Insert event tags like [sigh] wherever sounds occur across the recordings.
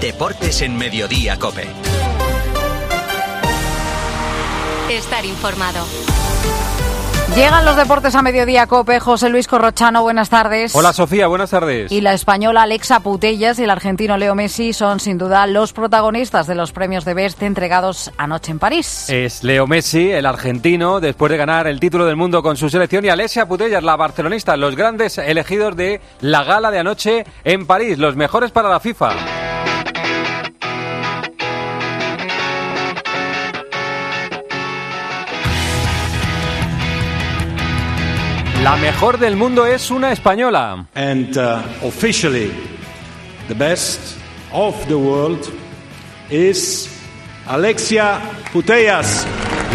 Deportes en Mediodía Cope. Estar informado. Llegan los deportes a mediodía, Cope. José Luis Corrochano, buenas tardes. Hola Sofía, buenas tardes. Y la española Alexa Putellas y el argentino Leo Messi son sin duda los protagonistas de los premios de Best entregados anoche en París. Es Leo Messi, el argentino, después de ganar el título del mundo con su selección, y Alexa Putellas, la barcelonista, los grandes elegidos de la gala de anoche en París, los mejores para la FIFA. La mejor del mundo es una española. And uh, officially, the best of the world is Alexia Putellas.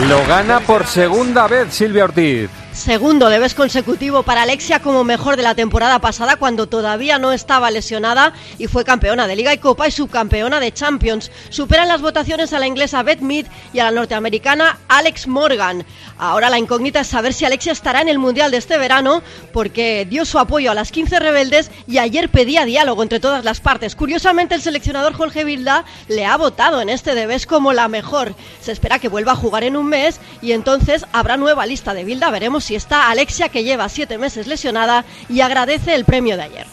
Lo gana por segunda vez Silvia Ortiz. Segundo de vez consecutivo para Alexia como mejor de la temporada pasada cuando todavía no estaba lesionada y fue campeona de Liga y Copa y subcampeona de Champions. Superan las votaciones a la inglesa Beth Mead y a la norteamericana Alex Morgan. Ahora la incógnita es saber si Alexia estará en el Mundial de este verano porque dio su apoyo a las 15 rebeldes y ayer pedía diálogo entre todas las partes. Curiosamente el seleccionador Jorge Vilda le ha votado en este debes como la mejor. Se espera que vuelva a jugar en un mes y entonces habrá nueva lista de Vilda. Veremos si está Alexia, que lleva siete meses lesionada, y agradece el premio de ayer.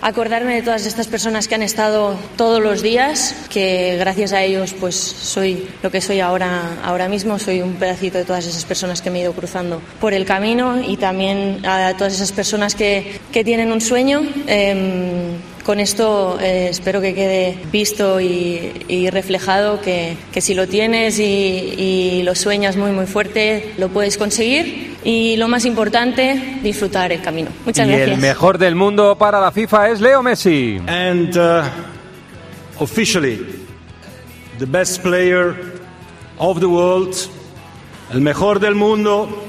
Acordarme de todas estas personas que han estado todos los días, que gracias a ellos pues soy lo que soy ahora, ahora mismo, soy un pedacito de todas esas personas que me he ido cruzando por el camino y también a todas esas personas que, que tienen un sueño. Eh, con esto eh, espero que quede visto y, y reflejado que, que, si lo tienes y, y, lo sueñas muy muy fuerte, lo puedes conseguir y lo más importante, disfrutar el camino. Muchas y gracias. el mejor del mundo para la FIFA es Leo Messi. And uh, officially, the best player of the world, el mejor del mundo,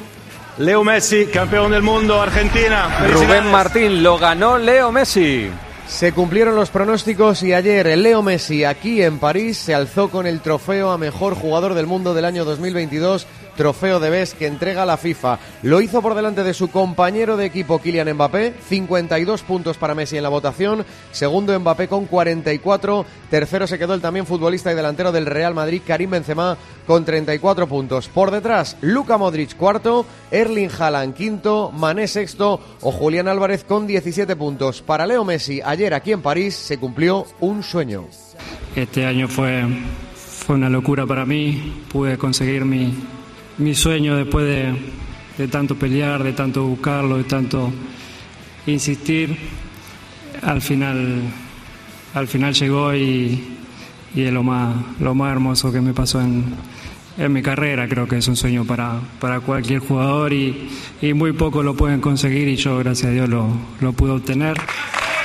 Leo Messi, campeón del mundo, Argentina. Rubén Martín lo ganó Leo Messi. Se cumplieron los pronósticos y ayer el Leo Messi aquí en París se alzó con el trofeo a mejor jugador del mundo del año 2022 trofeo de Best que entrega la FIFA. Lo hizo por delante de su compañero de equipo Kylian Mbappé, 52 puntos para Messi en la votación, segundo Mbappé con 44, tercero se quedó el también futbolista y delantero del Real Madrid Karim Benzema con 34 puntos. Por detrás, Luka Modric cuarto, Erling Haaland quinto, Mané sexto o Julián Álvarez con 17 puntos. Para Leo Messi, ayer aquí en París se cumplió un sueño. Este año fue, fue una locura para mí, pude conseguir mi, mi sueño después de, tanto pelear, de tanto buscarlo, de tanto insistir, al final, al final llegó y, es lo más, lo más hermoso que me pasó en, en mi carrera. Creo que es un sueño para, para cualquier jugador y, y muy pocos lo pueden conseguir y yo, gracias a Dios, lo, lo pude obtener.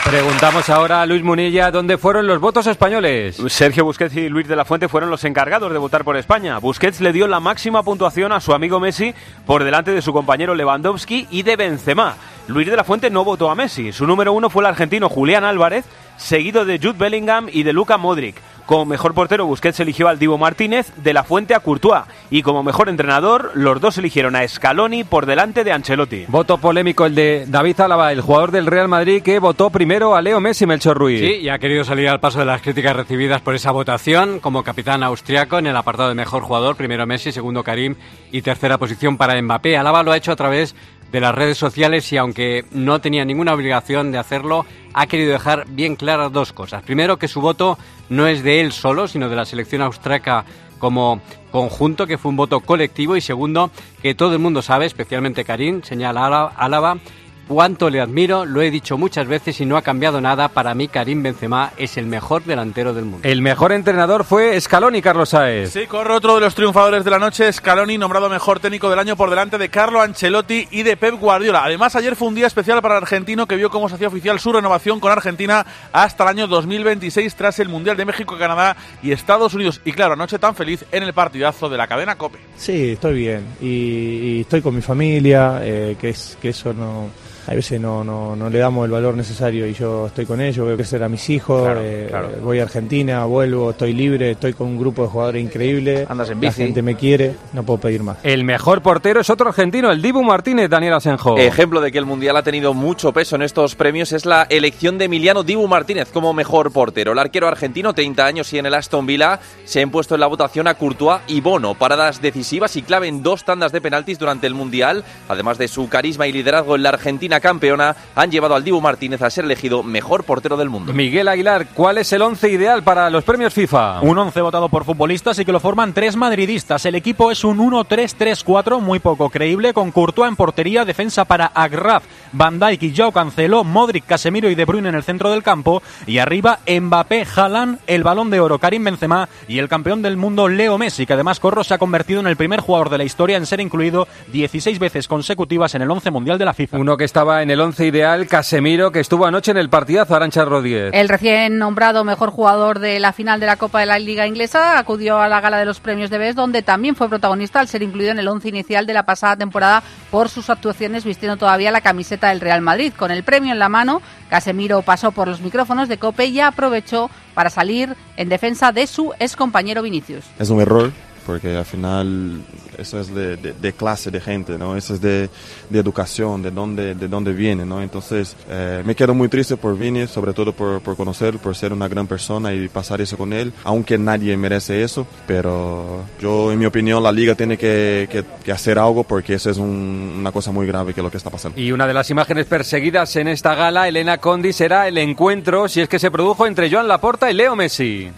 Preguntamos ahora a Luis Munilla dónde fueron los votos españoles. Sergio Busquets y Luis de la Fuente fueron los encargados de votar por España. Busquets le dio la máxima puntuación a su amigo Messi por delante de su compañero Lewandowski y de Benzema. Luis de la Fuente no votó a Messi. Su número uno fue el argentino Julián Álvarez, seguido de Jude Bellingham y de Luka Modric. Como mejor portero, Busquets eligió al Divo Martínez, de la Fuente a Courtois. Y como mejor entrenador, los dos eligieron a Scaloni por delante de Ancelotti. Voto polémico el de David Álava, el jugador del Real Madrid, que votó primero a Leo Messi Melchor Ruiz. Sí, y ha querido salir al paso de las críticas recibidas por esa votación como capitán austriaco en el apartado de mejor jugador. Primero Messi, segundo Karim y tercera posición para Mbappé. Álava lo ha hecho a través de las redes sociales y aunque no tenía ninguna obligación de hacerlo, ha querido dejar bien claras dos cosas. Primero, que su voto no es de él solo, sino de la selección austriaca como conjunto, que fue un voto colectivo. Y segundo, que todo el mundo sabe, especialmente Karim, señala Álava, cuánto le admiro, lo he dicho muchas veces y no ha cambiado nada. Para mí, Karim Benzema es el mejor delantero del mundo. El mejor entrenador fue Scaloni, Carlos Saez. Sí, corre otro de los triunfadores de la noche, Scaloni, nombrado mejor técnico del año por delante de Carlo Ancelotti y de Pep Guardiola. Además, ayer fue un día especial para el argentino que vio cómo se hacía oficial su renovación con Argentina hasta el año 2026 tras el Mundial de México, Canadá y Estados Unidos. Y claro, anoche tan feliz en el partidazo de la cadena COPE. Sí, estoy bien y, y estoy con mi familia, eh, que, es, que eso no a veces no, no, no le damos el valor necesario y yo estoy con ellos, veo crecer a mis hijos, eh, voy a Argentina, vuelvo, estoy libre, estoy con un grupo de jugadores increíble, Andas en la bici. gente me quiere, no puedo pedir más. El mejor portero es otro argentino, el Dibu Martínez, Daniel Asenjo. Ejemplo de que el Mundial ha tenido mucho peso en estos premios es la elección de Emiliano Dibu Martínez como mejor portero. El arquero argentino, 30 años y en el Aston Villa, se ha impuesto en la votación a Courtois y Bono, paradas decisivas y clave en dos tandas de penaltis durante el Mundial. Además de su carisma y liderazgo en la Argentina campeona, han llevado al Dibu Martínez a ser elegido mejor portero del mundo. Miguel Aguilar, ¿cuál es el once ideal para los premios FIFA? Un 11 votado por futbolistas y que lo forman tres madridistas. El equipo es un 1-3-3-4 muy poco creíble, con Courtois en portería, defensa para Agraf, Van Dijk y Joao Cancelo, Modric, Casemiro y De Bruyne en el centro del campo, y arriba Mbappé, Haaland, el Balón de Oro Karim Benzema y el campeón del mundo Leo Messi, que además Corro se ha convertido en el primer jugador de la historia en ser incluido 16 veces consecutivas en el 11 mundial de la FIFA. Uno que estaba en el once ideal, Casemiro, que estuvo anoche en el partidazo Arancha Rodríguez. El recién nombrado mejor jugador de la final de la Copa de la Liga Inglesa acudió a la gala de los premios de BES, donde también fue protagonista al ser incluido en el once inicial de la pasada temporada por sus actuaciones vistiendo todavía la camiseta del Real Madrid. Con el premio en la mano, Casemiro pasó por los micrófonos de Cope y aprovechó para salir en defensa de su excompañero Vinicius. Es un error porque al final eso es de, de- de clase de gente, ¿no? Eso es de, de educación, de dónde, de dónde viene, ¿no? Entonces eh, me quedo muy triste por Vini, sobre todo por, por conocerlo, por ser una gran persona y pasar eso con él, aunque nadie merece eso, pero yo en mi opinión la liga tiene que, que- que hacer algo porque eso es un- una cosa muy grave que lo que está pasando. Y una de las imágenes perseguidas en esta gala, Elena Condi, será el encuentro, si es que se produjo, entre Joan Laporta y Leo Messi.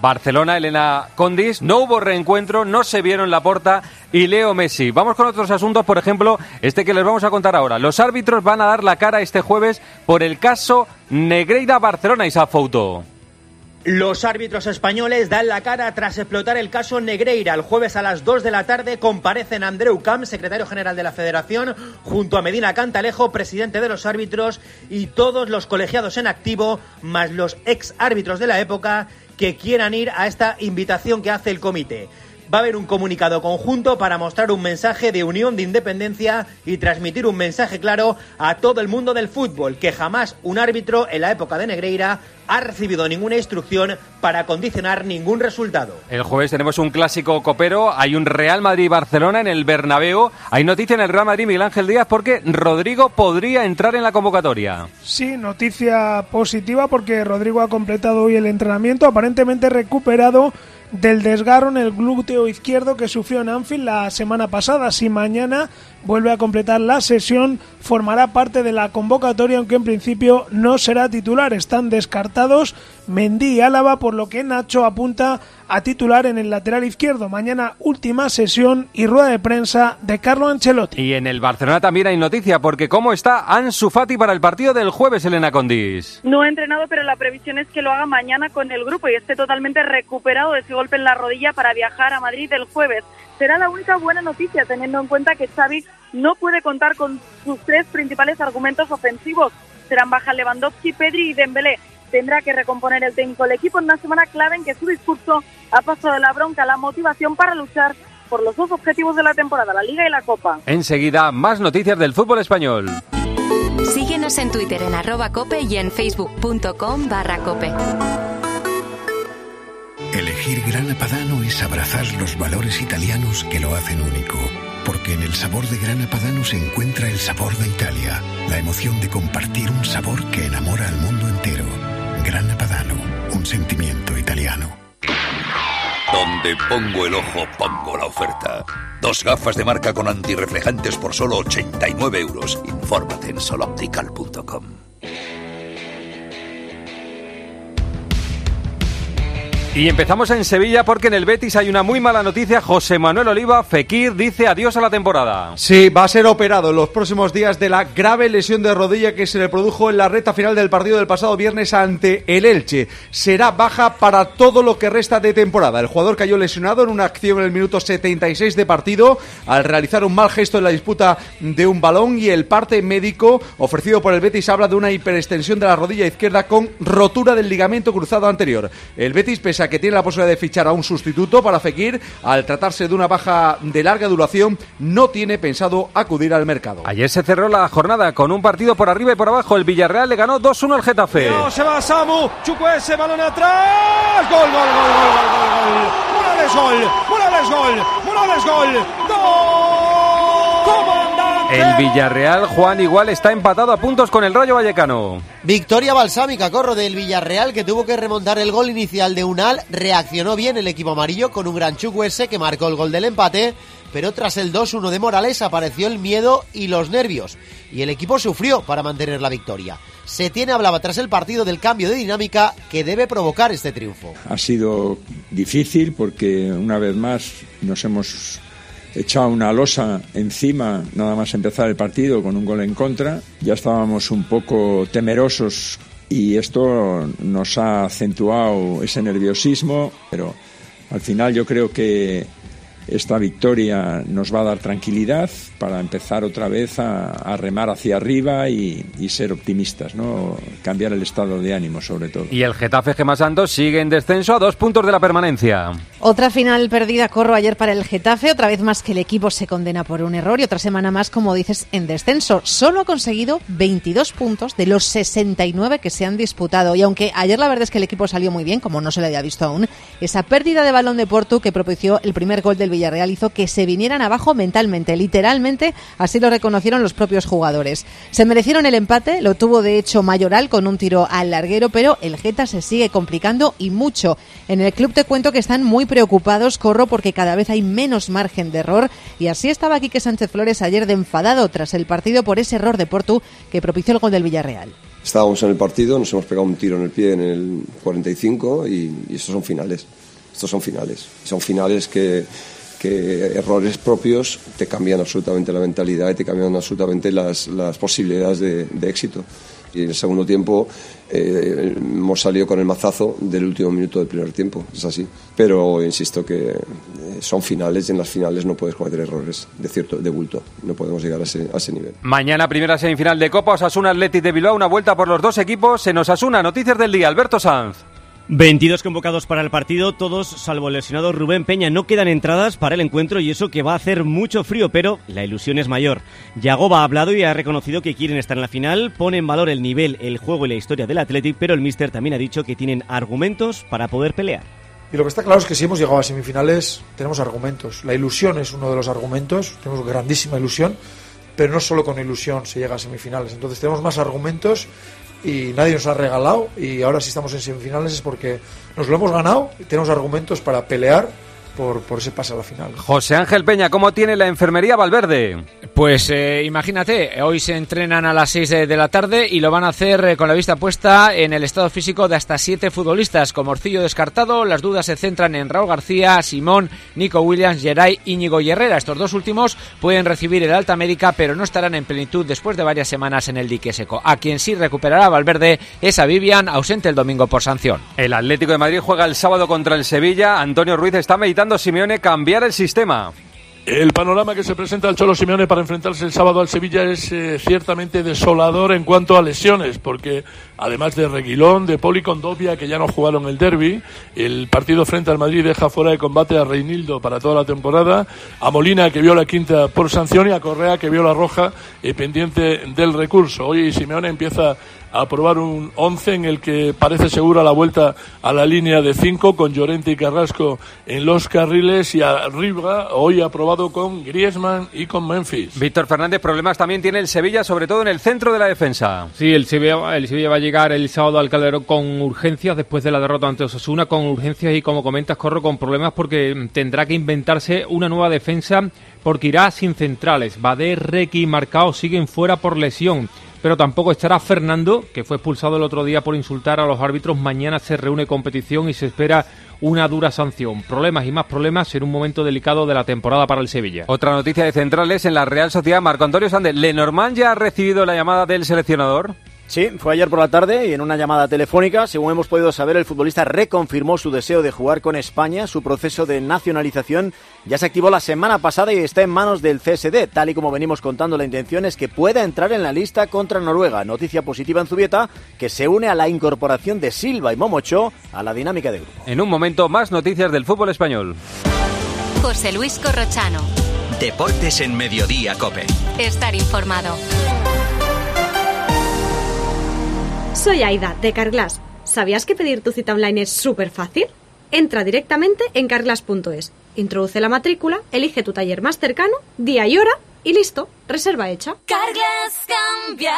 Barcelona, Elena Condis, no hubo reencuentro, no se vieron Laporta y Leo Messi. Vamos con otros asuntos, por ejemplo, este que les vamos a contar ahora. Los árbitros van a dar la cara este jueves por el caso Negreira Barcelona y Foto. Los árbitros españoles dan la cara tras explotar el caso Negreira. El jueves a las 2 de la tarde comparecen Andreu Camp, secretario general de la Federación, junto a Medina Cantalejo, presidente de los árbitros, y todos los colegiados en activo, más los ex árbitros de la época, que quieran ir a esta invitación que hace el comité. Va a haber un comunicado conjunto para mostrar un mensaje de unión de independencia y transmitir un mensaje claro a todo el mundo del fútbol, que jamás un árbitro en la época de Negreira ha recibido ninguna instrucción para condicionar ningún resultado. El jueves tenemos un clásico copero, hay un Real Madrid-Barcelona en el Bernabéu. Hay noticia en el Real Madrid Miguel Ángel Díaz porque Rodrigo podría entrar en la convocatoria. Sí, noticia positiva porque Rodrigo ha completado hoy el entrenamiento, aparentemente recuperado del desgarro en el glúteo izquierdo que sufrió en Anfield la semana pasada. Si mañana vuelve a completar la sesión, formará parte de la convocatoria, aunque en principio no será titular. Están descartados Mendy y Álava, por lo que Nacho apunta a titular en el lateral izquierdo. Mañana última sesión y rueda de prensa de Carlo Ancelotti. Y en el Barcelona también hay noticia porque cómo está Ansu Fati para el partido del jueves, Elena Condis. No ha entrenado, pero la previsión es que lo haga mañana con el grupo y esté totalmente recuperado de ese golpe en la rodilla para viajar a Madrid el jueves. Será la única buena noticia, teniendo en cuenta que Xavi no puede contar con sus tres principales argumentos ofensivos. Serán baja Lewandowski, Pedri y Dembélé. Tendrá que recomponer el técnico el equipo en una semana clave en que su discurso ha pasado de la bronca a la motivación para luchar por los dos objetivos de la temporada, la Liga y la Copa. Enseguida, más noticias del fútbol español. Síguenos en Twitter en arroba cope y en facebook.com barra cope. Elegir Grana Padano es abrazar los valores italianos que lo hacen único. Porque en el sabor de Grana Padano se encuentra el sabor de Italia, la emoción de compartir un sabor que enamora al mundo entero. Grana Padano, un sentimiento italiano. Donde pongo el ojo, pongo la oferta. Dos gafas de marca con antirreflejantes por solo 89 euros. Infórmate en soloptical.com. Y empezamos en Sevilla porque en el Betis hay una muy mala noticia. José Manuel Oliva, Fekir, dice adiós a la temporada. Sí, va a ser operado en los próximos días de la grave lesión de rodilla que se le produjo en la recta final del partido del pasado viernes ante el Elche. Será baja para todo lo que resta de temporada. El jugador cayó lesionado en una acción en el minuto 76 de partido al realizar un mal gesto en la disputa de un balón y el parte médico ofrecido por el Betis habla de una hiperextensión de la rodilla izquierda con rotura del ligamento cruzado anterior. El Betis, pese a que tiene la posibilidad de fichar a un sustituto para Fekir, al tratarse de una baja de larga duración, no tiene pensado acudir al mercado. Ayer se cerró la jornada con un partido por arriba y por abajo. El Villarreal le ganó 2-1 al Getafe. No, se va Samu, ese balón atrás. Gol, gol, gol, gol, gol, gol, gol. Morales gol, Morales gol, Morales gol. ¡Gol! El Villarreal, Juan, igual está empatado a puntos con el Rayo Vallecano. Victoria balsámica, corro del Villarreal que tuvo que remontar el gol inicial de Unal. Reaccionó bien el equipo amarillo con un gran Chukwese que marcó el gol del empate. Pero tras el 2-1 de Morales apareció el miedo y los nervios. Y el equipo sufrió para mantener la victoria. Setién hablaba tras el partido del cambio de dinámica que debe provocar este triunfo. Ha sido difícil porque una vez más nos hemos echado una losa encima nada más empezar el partido con un gol en contra. Ya estábamos un poco temerosos y esto nos ha acentuado ese nerviosismo, pero al final yo creo que esta victoria nos va a dar tranquilidad para empezar otra vez a, remar hacia arriba y, ser optimistas, ¿no? Cambiar el estado de ánimo, sobre todo. Y el Getafe Gema Santos sigue en descenso a dos puntos de la permanencia. Otra final perdida, corro ayer para el Getafe, otra vez más que el equipo se condena por un error y otra semana más, como dices, en descenso. Solo ha conseguido 22 puntos de los 69 que se han disputado. Y aunque ayer la verdad es que el equipo salió muy bien, como no se le había visto aún, esa pérdida de balón de Porto que propició el primer gol del Villarreal hizo que se vinieran abajo mentalmente, literalmente, así lo reconocieron los propios jugadores. Se merecieron el empate, lo tuvo de hecho Mayoral con un tiro al larguero, pero el Geta se sigue complicando y mucho. En el club te cuento que están muy preocupados, corro, porque cada vez hay menos margen de error y así estaba Quique Sánchez Flores ayer de enfadado tras el partido por ese error de Porto que propició el gol del Villarreal. Estábamos en el partido, nos hemos pegado un tiro en el pie en el 45 y, y estos son finales. Estos son finales. Son finales que que errores propios te cambian absolutamente la mentalidad y te cambian absolutamente las, las posibilidades de, éxito. Y en el segundo tiempo eh, hemos salido con el mazazo del último minuto del primer tiempo, es así. Pero insisto que eh, son finales y en las finales no puedes cometer errores de cierto de bulto. No podemos llegar a ese, nivel. Mañana primera semifinal de Copa Osasuna Athletic de Bilbao, una vuelta por los dos equipos. Se nos asuna noticias del día. Alberto Sanz. 22 convocados para el partido, todos salvo el lesionado Rubén Peña. No quedan entradas para el encuentro y eso que va a hacer mucho frío, pero la ilusión es mayor. Yagoba ha hablado y ha reconocido que quieren estar en la final, pone en valor el nivel, el juego y la historia del Athletic, pero el míster también ha dicho que tienen argumentos para poder pelear. Y lo que está claro es que si hemos llegado a semifinales, tenemos argumentos. La ilusión es uno de los argumentos, tenemos grandísima ilusión, pero no solo con ilusión se llega a semifinales. Entonces tenemos más argumentos y nadie nos ha regalado y ahora si estamos en semifinales es porque nos lo hemos ganado y tenemos argumentos para pelear por, por, ese pase a la final. José Ángel Peña, ¿cómo tiene la enfermería Valverde? Pues eh, imagínate, hoy se entrenan a las 6 de, la tarde y lo van a hacer eh, con la vista puesta en el estado físico de hasta siete futbolistas. Con Morcillo descartado, las dudas se centran en Raúl García, Simón, Nico Williams, Geray, Íñigo y Herrera. Estos dos últimos pueden recibir el alta médica, pero no estarán en plenitud después de varias semanas en el dique seco. A quien sí recuperará Valverde es a Vivian, ausente el domingo por sanción. El Atlético de Madrid juega el sábado contra el Sevilla. Antonio Ruiz está meditando Simeone cambiar el sistema. El panorama que se presenta al Cholo Simeone para enfrentarse el sábado al Sevilla es eh, ciertamente desolador en cuanto a lesiones, porque además de Reguilón, de Poli Condovia, que ya no jugaron el derby, el partido frente al Madrid deja fuera de combate a Reinildo para toda la temporada, a Molina, que vio la quinta por sanción, y a Correa, que vio la roja eh, pendiente del recurso. Hoy Simeone empieza a aprobar un 11 en el que parece segura la vuelta a la línea de 5 con Llorente y Carrasco en los carriles y arriba hoy con Griezmann y con Memphis. Víctor Fernández, problemas también tiene el Sevilla, sobre todo en el centro de la defensa. Sí, el Sevilla, el Sevilla va a llegar el sábado al Calderón con urgencias después de la derrota ante Osasuna, con urgencias y como comentas, corro con problemas porque tendrá que inventarse una nueva defensa porque irá sin centrales. Bader, Requi y Marcao siguen fuera por lesión pero tampoco estará Fernando, que fue expulsado el otro día por insultar a los árbitros. Mañana se reúne competición y se espera una dura sanción. Problemas y más problemas en un momento delicado de la temporada para el Sevilla. Otra noticia de centrales en la Real Sociedad, Marco Antonio Sández. ¿Lenormand ya ha recibido la llamada del seleccionador? Sí, fue ayer por la tarde y en una llamada telefónica, según hemos podido saber, el futbolista reconfirmó su deseo de jugar con España. Su proceso de nacionalización ya se activó la semana pasada y está en manos del CSD. Tal y como venimos contando, la intención es que pueda entrar en la lista contra Noruega. Noticia positiva en Zubieta, que se une a la incorporación de Silva y Momocho a la dinámica de grupo. En un momento, más noticias del fútbol español. José Luis Corrochano. Deportes en Mediodía, Cope. Estar informado. Soy Aida, de Carglass. ¿Sabías que pedir tu cita online es súper fácil? Entra directamente en carglass.es, introduce la matrícula, elige tu taller más cercano, día y hora y listo, reserva hecha. Carglass cambia,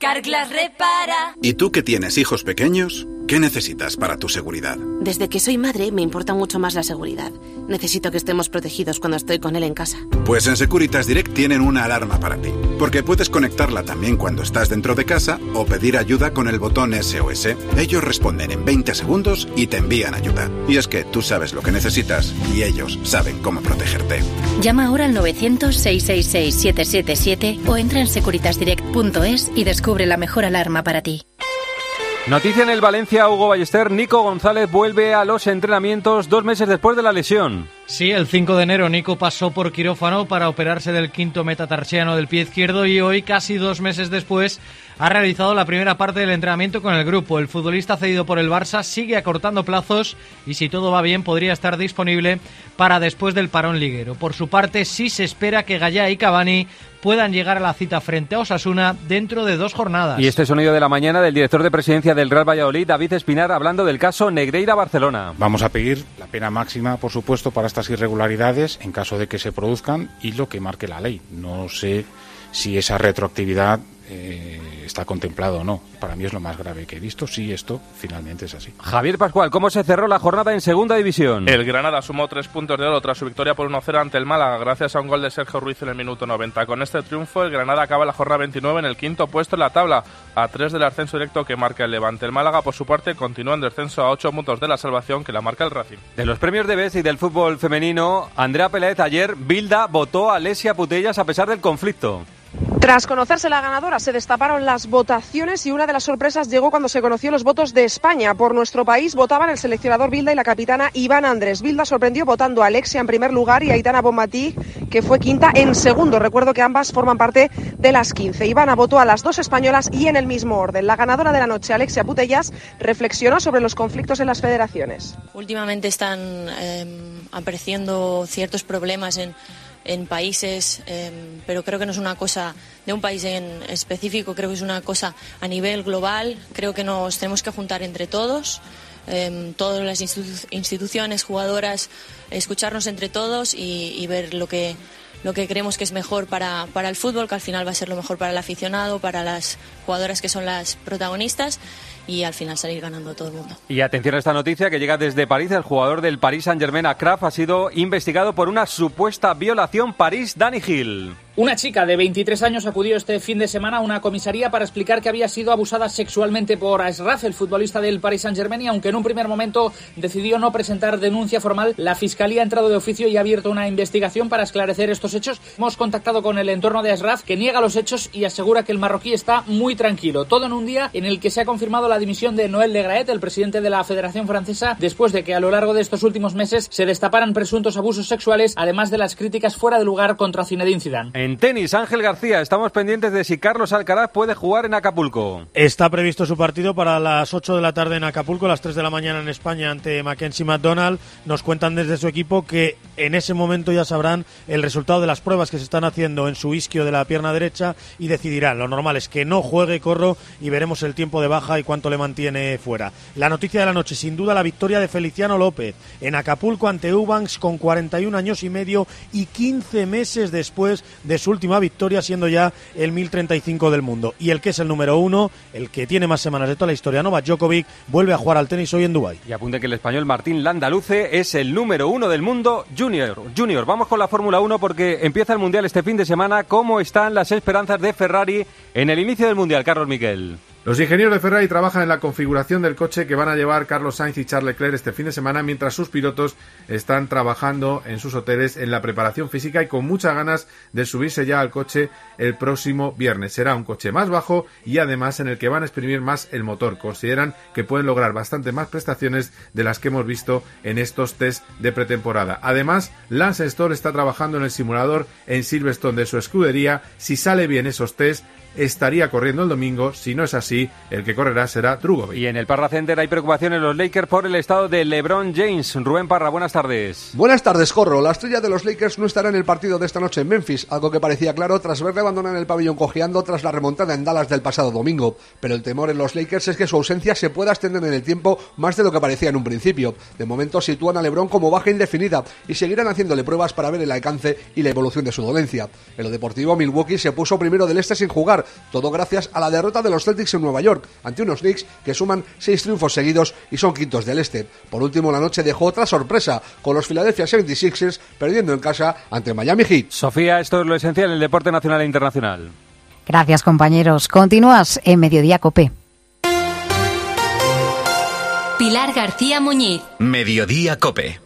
Carglass repara. ¿Y tú que tienes hijos pequeños? ¿Qué necesitas para tu seguridad? Desde que soy madre me importa mucho más la seguridad. Necesito que estemos protegidos cuando estoy con él en casa. Pues en Securitas Direct tienen una alarma para ti, porque puedes conectarla también cuando estás dentro de casa o pedir ayuda con el botón SOS. Ellos responden en 20 segundos y te envían ayuda. Y es que tú sabes lo que necesitas y ellos saben cómo protegerte. Llama ahora al 900-666-777 o entra en securitasdirect.es y descubre la mejor alarma para ti. Noticia en el Valencia, Hugo Ballester. Nico González vuelve a los entrenamientos dos meses después de la lesión. Sí, el 5 de enero Nico pasó por quirófano para operarse del quinto metatarsiano del pie izquierdo y hoy, casi dos meses después, ha realizado la primera parte del entrenamiento con el grupo. El futbolista cedido por el Barça sigue acortando plazos y si todo va bien podría estar disponible para después del parón liguero. Por su parte, sí se espera que Gallá y Cavani puedan llegar a la cita frente a Osasuna dentro de dos jornadas. Y este sonido de la mañana del director de presidencia del Real Valladolid, David Espinar, hablando del caso Negreira-Barcelona. Vamos a pedir la pena máxima, por supuesto, para estas irregularidades en caso de que se produzcan y lo que marque la ley. No sé si esa retroactividad eh, está contemplado o no. Para mí es lo más grave que he visto, si esto finalmente es así. Javier Pascual, ¿cómo se cerró la jornada en Segunda División? El Granada sumó tres puntos de oro tras su victoria por 1-0 ante el Málaga, gracias a un gol de Sergio Ruiz en el minuto 90. Con este triunfo, el Granada acaba la jornada 29 en el quinto puesto en la tabla, a tres del ascenso directo que marca el Levante. El Málaga, por su parte, continúa en descenso a ocho puntos de la salvación que la marca el Racing. De los premios de BES y del fútbol femenino, Andrea Peláez ayer, Bilda votó a Lesia Putellas a pesar del conflicto. Tras conocerse la ganadora, se destaparon las votaciones y una de las sorpresas llegó cuando se conoció los votos de España. Por nuestro país votaban el seleccionador Bilda y la capitana Iván Andrés. Bilda sorprendió votando a Alexia en primer lugar y a Aitana Bonmatí, que fue quinta en segundo. Recuerdo que ambas forman parte de las 15. Ivana votó a las dos españolas y en el mismo orden. La ganadora de la noche, Alexia Putellas, reflexionó sobre los conflictos en las federaciones. Últimamente están eh, apareciendo ciertos problemas en en países, eh, pero creo que no es una cosa de un país en específico, creo que es una cosa a nivel global, creo que nos tenemos que juntar entre todos. Eh, todas las institu instituciones, jugadoras, escucharnos entre todos y, y, ver lo que, lo que creemos que es mejor para, para el fútbol, que al final va a ser lo mejor para el aficionado, para las jugadoras que son las protagonistas y al final salir ganando todo el mundo. Y atención a esta noticia que llega desde París. El jugador del Paris Saint-Germain, Akraf, ha sido investigado por una supuesta violación París Danny Hill. Una chica de 23 años acudió este fin de semana a una comisaría para explicar que había sido abusada sexualmente por Asraf, el futbolista del Paris Saint-Germain, y aunque en un primer momento decidió no presentar denuncia formal, la Fiscalía ha entrado de oficio y ha abierto una investigación para esclarecer estos hechos. Hemos contactado con el entorno de Asraf, que niega los hechos y asegura que el marroquí está muy tranquilo. Todo en un día en el que se ha confirmado la dimisión de Noël de Graet, el presidente de la Federación Francesa, después de que a lo largo de estos últimos meses se destaparan presuntos abusos sexuales, además de las críticas fuera de lugar contra Zinedine Zidane. En tenis, Ángel García, estamos pendientes de si Carlos Alcaraz puede jugar en Acapulco. Está previsto su partido para las 8 de la tarde en Acapulco, las 3 de la mañana en España ante Mackenzie McDonald. Nos cuentan desde su equipo que en ese momento ya sabrán el resultado de las pruebas que se están haciendo en su isquio de la pierna derecha y decidirán. Lo normal es que no juegue Corro y veremos el tiempo de baja y cuánto le mantiene fuera. La noticia de la noche, sin duda, la victoria de Feliciano López en Acapulco ante Ubanks con 41 años y medio y 15 meses después de su última victoria, siendo ya el 1035 del mundo. Y el que es el número uno, el que tiene más semanas de toda la historia, Novak Djokovic, vuelve a jugar al tenis hoy en Dubái. Y apunte que el español Martín Landaluce es el número uno del mundo junior. Junior, vamos con la Fórmula 1 porque empieza el Mundial este fin de semana. ¿Cómo están las esperanzas de Ferrari en el inicio del Mundial, Carlos Miquel? Los ingenieros de Ferrari trabajan en la configuración del coche que van a llevar Carlos Sainz y Charles Leclerc este fin de semana, mientras sus pilotos están trabajando en sus hoteles en la preparación física y con muchas ganas de subirse ya al coche el próximo viernes. Será un coche más bajo y además en el que van a exprimir más el motor. Consideran que pueden lograr bastante más prestaciones de las que hemos visto en estos test de pretemporada. Además, Lance Stroll está trabajando en el simulador en Silverstone de su escudería. Si sale bien esos test, estaría corriendo el domingo. Si no es así, el que correrá será Drugovic. Y en el Parra Center hay preocupación en los Lakers por el estado de LeBron James. Rubén Parra, buenas tardes. Buenas tardes, Corro. La estrella de los Lakers no estará en el partido de esta noche en Memphis, algo que parecía claro tras verle abandonar el pabellón cojeando tras la remontada en Dallas del pasado domingo. Pero el temor en los Lakers es que su ausencia se pueda extender en el tiempo más de lo que parecía en un principio. De momento sitúan a LeBron como baja indefinida y seguirán haciéndole pruebas para ver el alcance y la evolución de su dolencia. En lo deportivo, Milwaukee se puso primero del este sin jugar, todo gracias a la derrota de los Celtics en Nueva York ante unos Knicks que suman seis triunfos seguidos y son quintos del este. Por último, la noche dejó otra sorpresa con los Philadelphia 76ers perdiendo en casa ante Miami Heat. Sofía, esto es lo esencial en el deporte nacional e internacional. Gracias, compañeros. Continúas en Mediodía Copé. Pilar García Muñiz. Mediodía Cope.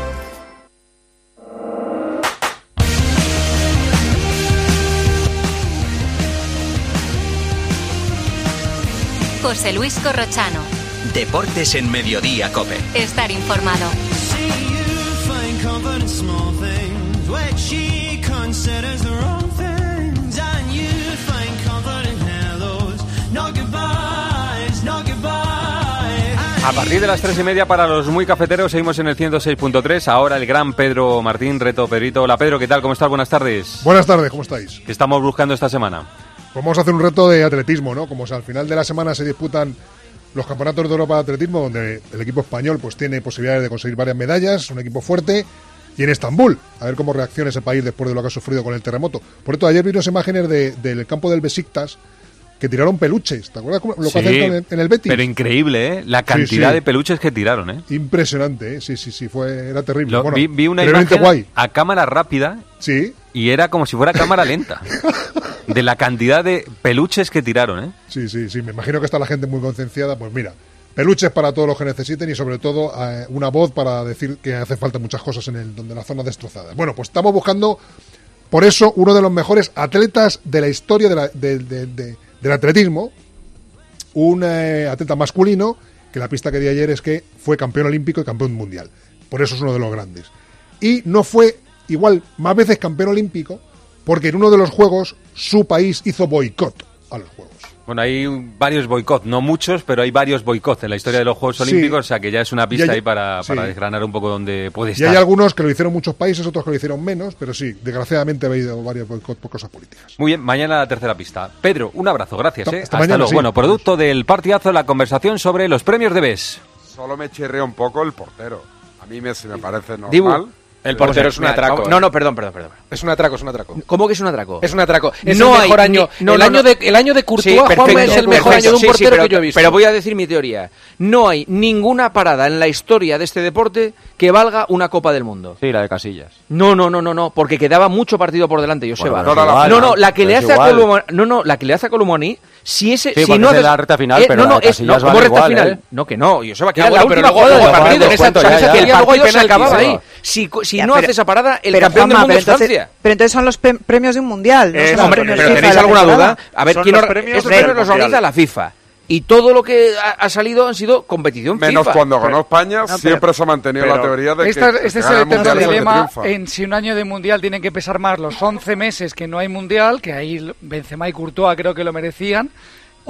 José Luis Corrochano. Deportes en Mediodía Cope. Estar informado. A partir de las tres y media para los muy cafeteros seguimos en el 106.3. Ahora el gran Pedro Martín, reto Pedrito. Hola Pedro, ¿qué tal? ¿Cómo estás? Buenas tardes. Buenas tardes, ¿cómo estáis? ¿Qué estamos buscando esta semana? Pues vamos a hacer un reto de atletismo, ¿no? Como al final de la semana se disputan los campeonatos de Europa de atletismo, donde el equipo español pues tiene posibilidades de conseguir varias medallas, un equipo fuerte, y en Estambul, a ver cómo reacciona ese país después de lo que ha sufrido con el terremoto. Por cierto, ayer vi unas imágenes de- del campo del Besiktas que tiraron peluches, ¿te acuerdas lo que Sí, hacen en el Betis? Pero increíble, ¿eh? La cantidad sí. de peluches que tiraron, ¿eh? Impresionante, ¿eh? sí, sí, sí, fue, era terrible. Lo- Bueno, vi, vi una imagen guay. a cámara rápida Sí. Y era como si fuera cámara lenta. [laughs] de la cantidad de peluches que tiraron, ¿eh? Sí, sí, sí, me imagino que está la gente muy concienciada. Pues mira, peluches para todos los que necesiten y sobre todo eh, una voz para decir que hace falta muchas cosas en el donde la zona destrozada. Bueno, pues estamos buscando, por eso, uno de los mejores atletas de la historia de la- de- de- de- del atletismo, un eh, atleta masculino que la pista que di ayer es que fue campeón olímpico y campeón mundial. Por eso es uno de los grandes. Y no fue igual más veces campeón olímpico porque en uno de los juegos su país hizo boicot a los juegos. Bueno, hay varios boicots, no muchos, pero hay varios boicots en la historia de los Juegos Sí. Olímpicos, o sea que ya es una pista Y hay- ahí para, sí. para desgranar un poco dónde puede Y estar. hay algunos que lo hicieron muchos países, otros que lo hicieron menos, pero sí, desgraciadamente ha habido varios boicots por cosas políticas. Muy bien, mañana la tercera pista. Pedro, un abrazo, gracias. Hasta- ¿eh? hasta mañana, luego. sí. Bueno, producto del partidazo, la conversación sobre los premios de BES. Solo me chirrea un poco el portero. A mí me, se me parece normal. Dibu, el portero es un atraco. vamos- No, no, perdón, perdón, perdón. Es un atraco, es un atraco. ¿Cómo que es un atraco? Es un atraco. Es No el hay mejor ni- año. no, el, no, año no. de, el año de Courtois, Sí, perfecto, Juanma, es el mejor perfecto. año de un Sí, sí, portero pero- que yo he visto. Pero voy a decir mi teoría. No hay ninguna parada en la historia de este deporte que valga una Copa del Mundo. Sí, la de Casillas. No, no, no, no, no, porque quedaba mucho partido por delante, Joseba. Bueno, no, no, ¿no? la que le hace a no, no, la que le hace a Colomani, si ese, Sí, si no haces- la recta final, eh, pero no, no, es, no, como vale recta igual, final. ¿eh? No, que no, Joseba, que era la última jugada del partido, cuando en esa- descuento ya, ¿sabes ya. que El el partido partido se penalti, acababa sí, ahí. va. Si, si Ya, no pero- haces esa parada, el pero, campeón Juanma, del mundo pero es entonces, Francia. pero entonces son los premios de un mundial. no Eh, son hombre, los premios pero FIFA ¿tenéis alguna temporada. duda? A ver, ¿quién los premios estos del premios los organiza la FIFA. Y todo lo que ha, salido han sido competición Menos FIFA. cuando ganó España, No, pero- siempre se ha mantenido la teoría de que esta- que este es el eterno dilema en si un año de mundial tiene que pesar más los 11 meses que no hay mundial, que ahí Benzema y Courtois creo que lo merecían,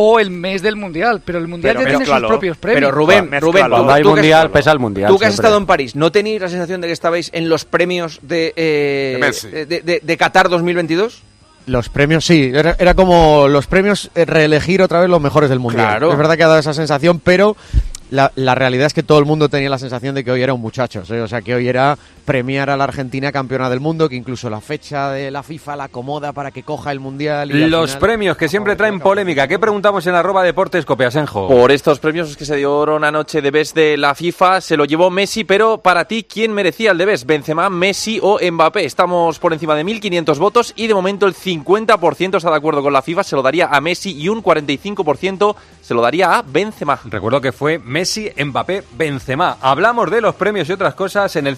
o el mes del mundial. Pero el mundial Pero ya tiene sus propios premios. Pero Rubén, Rubén, tú- Cuando hay tú que has mundial, estado- pesa el mundial. Tú que has siempre. estado en París, ¿no tenéis la sensación de que estabais en los premios de, eh, De Messi. de, de- de Qatar 2022? Los premios, sí, era, era como los premios eh, reelegir otra vez los mejores del mundial. Claro. Es verdad que ha dado esa sensación, pero la, la realidad es que todo el mundo tenía la sensación de que hoy era un muchacho, ¿sí? o sea, que hoy era premiar a la Argentina campeona del mundo, que incluso la fecha de la FIFA la acomoda para que coja el Mundial. Y Los final- premios que siempre traen polémica. ¿Qué preguntamos en arroba deportes copiasenjo? Por estos premios que se dieron anoche de best de la FIFA, se lo llevó Messi, pero para ti, ¿quién merecía el de best? ¿Benzema, Messi o Mbappé? Estamos por encima de 1.500 votos y de momento el 50% está de acuerdo con la FIFA, se lo daría a Messi y un 45% se lo daría a Benzema. Recuerdo que fue Messi, Mbappé, Benzema. Hablamos de los premios y otras cosas en el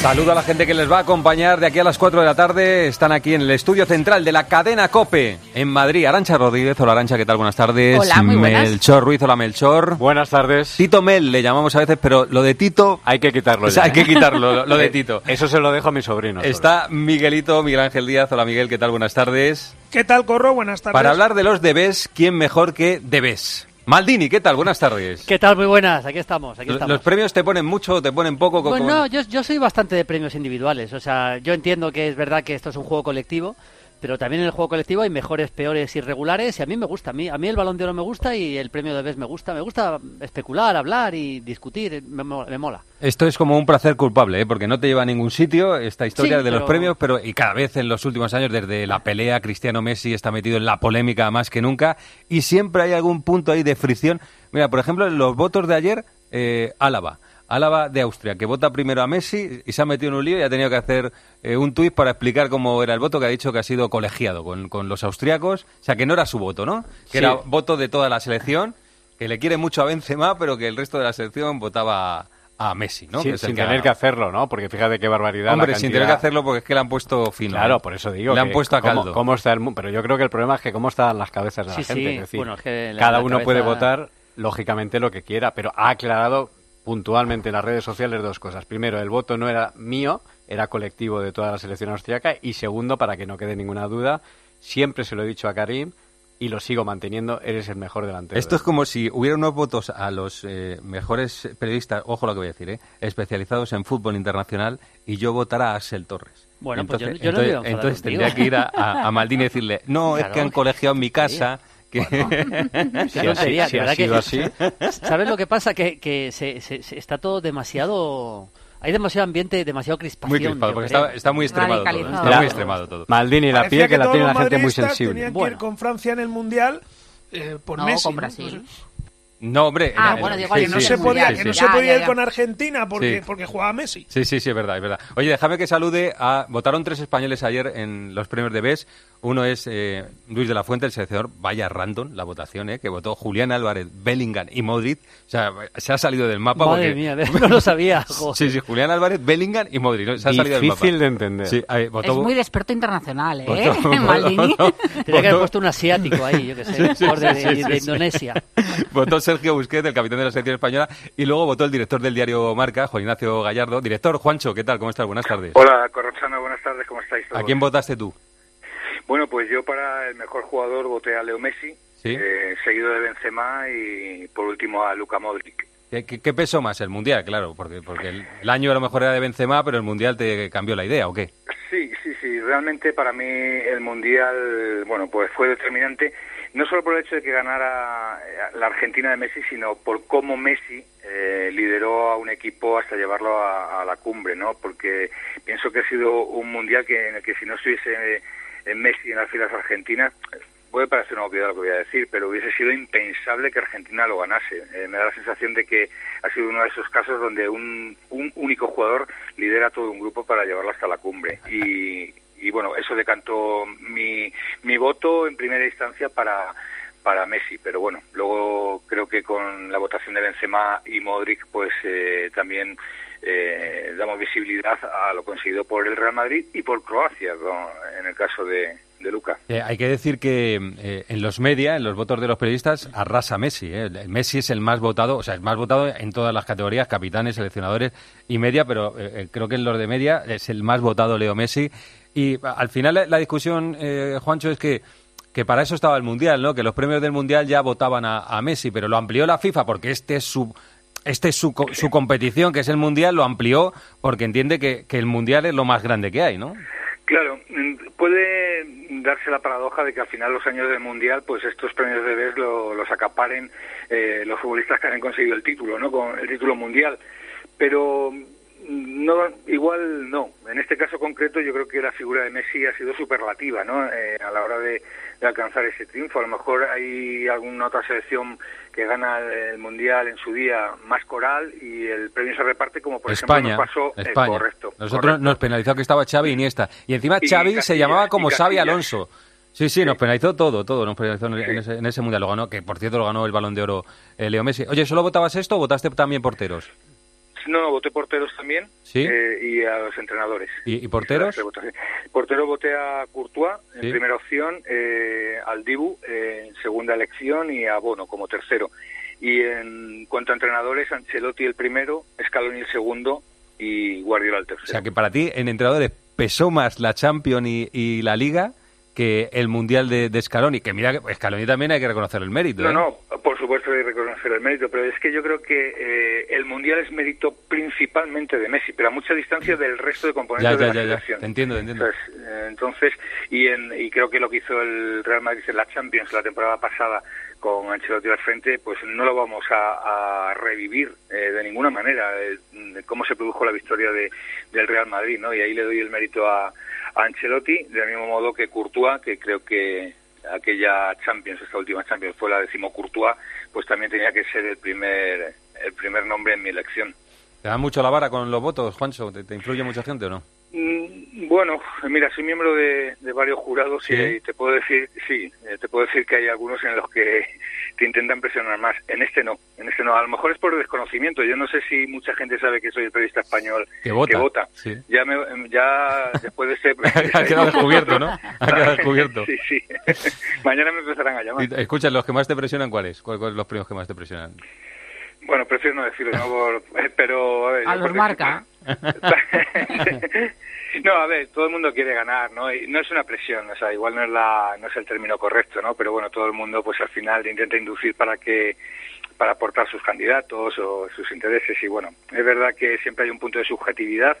Saludo a la gente que les va a acompañar de aquí a las 4 de la tarde. Están aquí en el estudio central de la cadena COPE en Madrid. Arancha Rodríguez, hola Arancha, ¿qué tal? Buenas tardes. Hola, muy buenas. Melchor Ruiz, hola Melchor. Buenas tardes. Tito Mel le llamamos a veces, pero lo de Tito... Hay que quitarlo O sea, ya, hay que ¿eh? quitarlo, lo, lo de Tito. Eso se lo dejo a mi sobrino. Está Miguelito, Miguel Ángel Díaz. Hola Miguel, ¿qué tal? Buenas tardes. ¿Qué tal, Corro? Buenas tardes. Para hablar de los debes, ¿quién mejor que debes? Maldini, ¿qué tal? Buenas tardes. ¿Qué tal? Muy buenas, aquí estamos, aquí Los- estamos. ¿Los premios te ponen mucho o te ponen poco? Pues ¿Cómo- no, yo, yo soy bastante de premios individuales. O sea, yo entiendo que es verdad que esto es un juego colectivo, pero también en el juego colectivo hay mejores, peores y regulares. Y a mí me gusta. A mí, a mí el balón de oro me gusta y el premio de vez me gusta. Me gusta especular, hablar y discutir. Me, me mola. Esto es como un placer culpable, ¿eh? porque no te lleva a ningún sitio esta historia Sí, de los pero- premios, pero y cada vez en los últimos años, desde la pelea, Cristiano Messi está metido en la polémica más que nunca y siempre hay algún punto ahí de fricción. Mira, por ejemplo, en los votos de ayer, eh, Álava. Álava de Austria, que vota primero a Messi y se ha metido en un lío y ha tenido que hacer eh, un tuit para explicar cómo era el voto, que ha dicho que ha sido colegiado con, con los austriacos, o sea, que no era su voto, ¿no? Que Sí. era voto de toda la selección, que le quiere mucho a Benzema, pero que el resto de la selección votaba a Messi, ¿no? Sí, Que sin que tener que hacerlo, ¿no? Porque fíjate qué barbaridad. Hombre, la sin tener que hacerlo porque es que le han puesto fino. Claro, ¿eh? por eso digo. Le han puesto a caldo. Cómo está el pero yo creo que el problema es que cómo están las cabezas de Sí, la gente. sí, es decir, bueno, es que la- cada la uno puede votar lógicamente lo que quiera, pero ha aclarado puntualmente en las redes sociales dos cosas. Primero, el voto no era mío, era colectivo de toda la selección austriaca. Y segundo, para que no quede ninguna duda, siempre se lo he dicho a Karim y lo sigo manteniendo, eres el mejor delantero. Esto es como si hubiera unos votos a los eh, mejores periodistas, ojo lo que voy a decir, ¿eh? especializados en fútbol internacional y yo votara a Axel Torres. Bueno, pues yo- entonces, yo no entonces, tendría que ir a, a, a Maldini y decirle, no, es que han colegiado en mi casa. [laughs] [laughs] Que... Qué tontería, de verdad que- ¿Sabes lo que pasa? Que, que se, se- se- está todo demasiado... Hay demasiado ambiente, demasiado crispación. Muy crispado, porque está, está muy extremado todo. ¿eh? Está Radicalizado. muy extremado todo. Maldini, la piel que la tiene la gente muy sensible. Tenían que Bueno. ir con Francia en el Mundial eh, por No, Messi. con. Brasil. Pues, No, hombre. Ah, bueno, digo, sí, que no sí, se podía, sí, que sí. no se Ya, podía ya, ir con Argentina porque, Sí. porque jugaba Messi. Sí, sí, sí, es verdad, es verdad. Oye, déjame que salude a... Votaron tres españoles ayer en los premios de BES. Uno es eh, Luis de la Fuente, el seleccionador. Vaya random la votación, ¿eh? Que votó Julián Álvarez, Bellingham y Modric. O sea, se ha salido del mapa Madre porque... mía, [laughs] no lo sabía. joder. Sí, sí, Julián Álvarez, Bellingham y Modric. ¿no? Se ha salido del mapa. Difícil de entender. Sí, ahí, votó... Es muy de experto internacional, ¿eh? votó- [laughs] Maldini. votó- Tenía que haber puesto un asiático ahí, yo que sé, Sí, sí, mejor de, sí, de- sí, de. Indonesia. [laughs] Votó Sergio Busquets, el capitán de la selección española, y luego votó el director del diario Marca, Juan Ignacio Gallardo. Director, Juancho, ¿qué tal? ¿Cómo estás? Buenas tardes. Hola, Corrochano, buenas tardes, ¿cómo estáis todos? ¿A quién votaste tú? Bueno, pues yo para el mejor jugador voté a Leo Messi, Sí. eh, seguido de Benzema y por último a Luka Modric. ¿Qué, qué, qué pesó más? El Mundial, claro, porque, porque el, el año a lo mejor era de Benzema, pero el Mundial te cambió la idea, ¿o qué? Sí, sí, sí. Realmente para mí el Mundial, bueno, pues fue determinante, no solo por el hecho de que ganara eh, la Argentina de Messi, sino por cómo Messi eh, lideró a un equipo hasta llevarlo a, a, la cumbre, ¿no? Porque pienso que ha sido un Mundial que, en el que si no estuviese en Messi en las filas argentinas, puede parecer una obviedad lo que voy a decir, pero hubiese sido impensable que Argentina lo ganase. Eh, me da la sensación de que ha sido uno de esos casos donde un, un único jugador lidera todo un grupo para llevarlo hasta la cumbre. Y, y bueno, eso decantó mi, mi voto en primera instancia para para Messi, pero bueno, luego creo que con la votación de Benzema y Modric, pues eh, también eh, damos visibilidad a lo conseguido por el Real Madrid y por Croacia, en el caso de, de Luca. Eh, hay que decir que eh, en los media, en los votos de los periodistas, arrasa Messi. Eh. Messi es el más votado, o sea, el más votado en todas las categorías, capitanes, seleccionadores y media, pero eh, creo que en los de media es el más votado Leo Messi. Y al final la discusión, Juancho, es que que para eso estaba el Mundial, ¿no? Que los premios del Mundial ya votaban a Messi, pero lo amplió la FIFA porque este es su este es su, su competición, que es el Mundial, lo amplió porque entiende que, que el Mundial es lo más grande que hay, ¿no? Claro, puede darse la paradoja de que al final los años del Mundial, pues estos premios de BES lo, los acaparen eh, los futbolistas que han conseguido el título, ¿no? Con el título mundial. Pero no, igual no. En este caso concreto yo creo que la figura de Messi ha sido superlativa, ¿no? Eh, a la hora de, de, alcanzar ese triunfo. A lo mejor hay alguna otra selección que gana el mundial en su día más coral y el premio se reparte como por España, ejemplo nos pasó España. Eh, correcto. Nosotros correcto. nos penalizó que estaba Xavi y Iniesta y encima Y Xavi se llamaba como Xavi. Alonso. Sí, sí, nos penalizó todo, todo, nos penalizó en, en ese, en ese mundial. Lo ganó, que por cierto lo ganó el Balón de Oro eh, Leo Messi. Oye, ¿solo votabas esto o votaste también porteros? No, no, voté porteros también ¿Sí? eh, y a los entrenadores. ¿Y, y porteros? Portero voté a Courtois en Sí. primera opción, eh, al Dibu eh, en segunda elección y a Bono como tercero. Y en cuanto a entrenadores, Ancelotti el primero, Scaloni el segundo y Guardiola el O tercero. sea que para ti, en entrenadores, pesó más la Champions y, y la Liga que el Mundial de, de Scaloni. Que mira, Scaloni también hay que reconocer el mérito. No, ¿eh? no, por supuesto hay que reconocer el mérito, pero es que yo creo que eh, el Mundial es mérito principalmente de Messi, pero a mucha distancia del resto de componentes ya, de la ya. Te entiendo, te entiendo. Entonces, eh, entonces y, en, y creo que lo que hizo el Real Madrid en la Champions la temporada pasada con Ancelotti al frente, pues no lo vamos a, a revivir eh, de ninguna manera, eh, cómo se produjo la victoria de, del Real Madrid, ¿no? Y ahí le doy el mérito a, a Ancelotti, del mismo modo que Courtois, que creo que aquella Champions, esta última Champions fue la décimo Courtois, pues también tenía que ser el primer el primer nombre en mi elección. ¿Te da mucho la vara con los votos, Juancho? ¿Te, te influye mucha gente o no? Mm, Bueno, mira, soy miembro de, de varios jurados ¿Sí? y te puedo decir, sí, eh, te puedo decir que hay algunos en los que te intentan presionar más. En este no, en este no. A lo mejor es por desconocimiento. Yo no sé si mucha gente sabe que soy el periodista español Que vota, sí. Ya, me, ya después de este... [laughs] ha quedado descubierto, ¿no? Ha quedado [laughs] descubierto. Sí, sí. [laughs] Mañana me empezarán a llamar. Escucha, ¿los que más te presionan cuáles? ¿Cuáles son los premios que más te presionan? Bueno, prefiero no decirlo, no por- [laughs] pero... A, ver, A yo los marca. [laughs] No, a ver, todo el mundo quiere ganar, ¿no? Y no es una presión, o sea, igual no es la, no es el término correcto, ¿no? Pero bueno, todo el mundo, pues al final intenta inducir para que, para aportar sus candidatos o sus intereses y bueno, es verdad que siempre hay un punto de subjetividad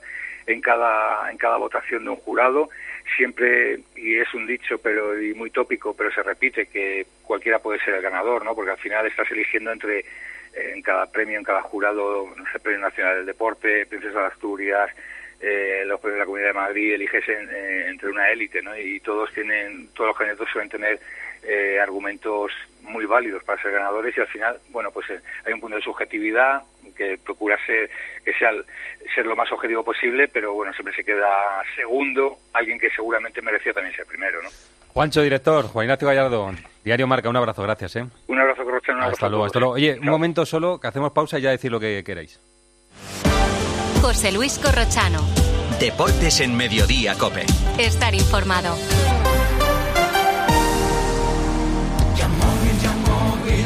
en cada, en cada votación de un jurado, siempre, y es un dicho, pero, y muy tópico, pero se repite que cualquiera puede ser el ganador, ¿no? Porque al final estás eligiendo entre, en cada premio, en cada jurado, no sé, Premio Nacional del Deporte, Princesa de Asturias, eh, los premios de la Comunidad de Madrid, eliges en- eh, entre una élite, ¿no? Y todos tienen, todos los candidatos suelen tener eh, argumentos muy válidos para ser ganadores y al final, bueno, pues eh, hay un punto de subjetividad que procura ser que sea ser lo más objetivo posible, pero bueno, siempre se queda segundo alguien que seguramente merecía también ser primero, ¿no? Juancho, director, Juan Ignacio Gallardo, Diario Marca, un abrazo, gracias, ¿eh? Un abrazo, Corrochano, un abrazo Hasta a luego, hasta luego. Oye, un momento solo, que hacemos pausa y ya decir lo que queráis. José Luis Corrochano. Deportes en Mediodía, Cope. Estar informado.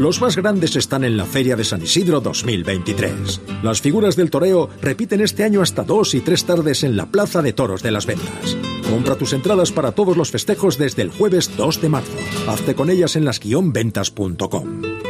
Los más grandes están en la Feria de San Isidro 2023. Las figuras del toreo repiten este año hasta dos y tres tardes en la Plaza de Toros de las Ventas. Compra tus entradas para todos los festejos desde el jueves 2 de marzo. Hazte con ellas en las-ventas.com.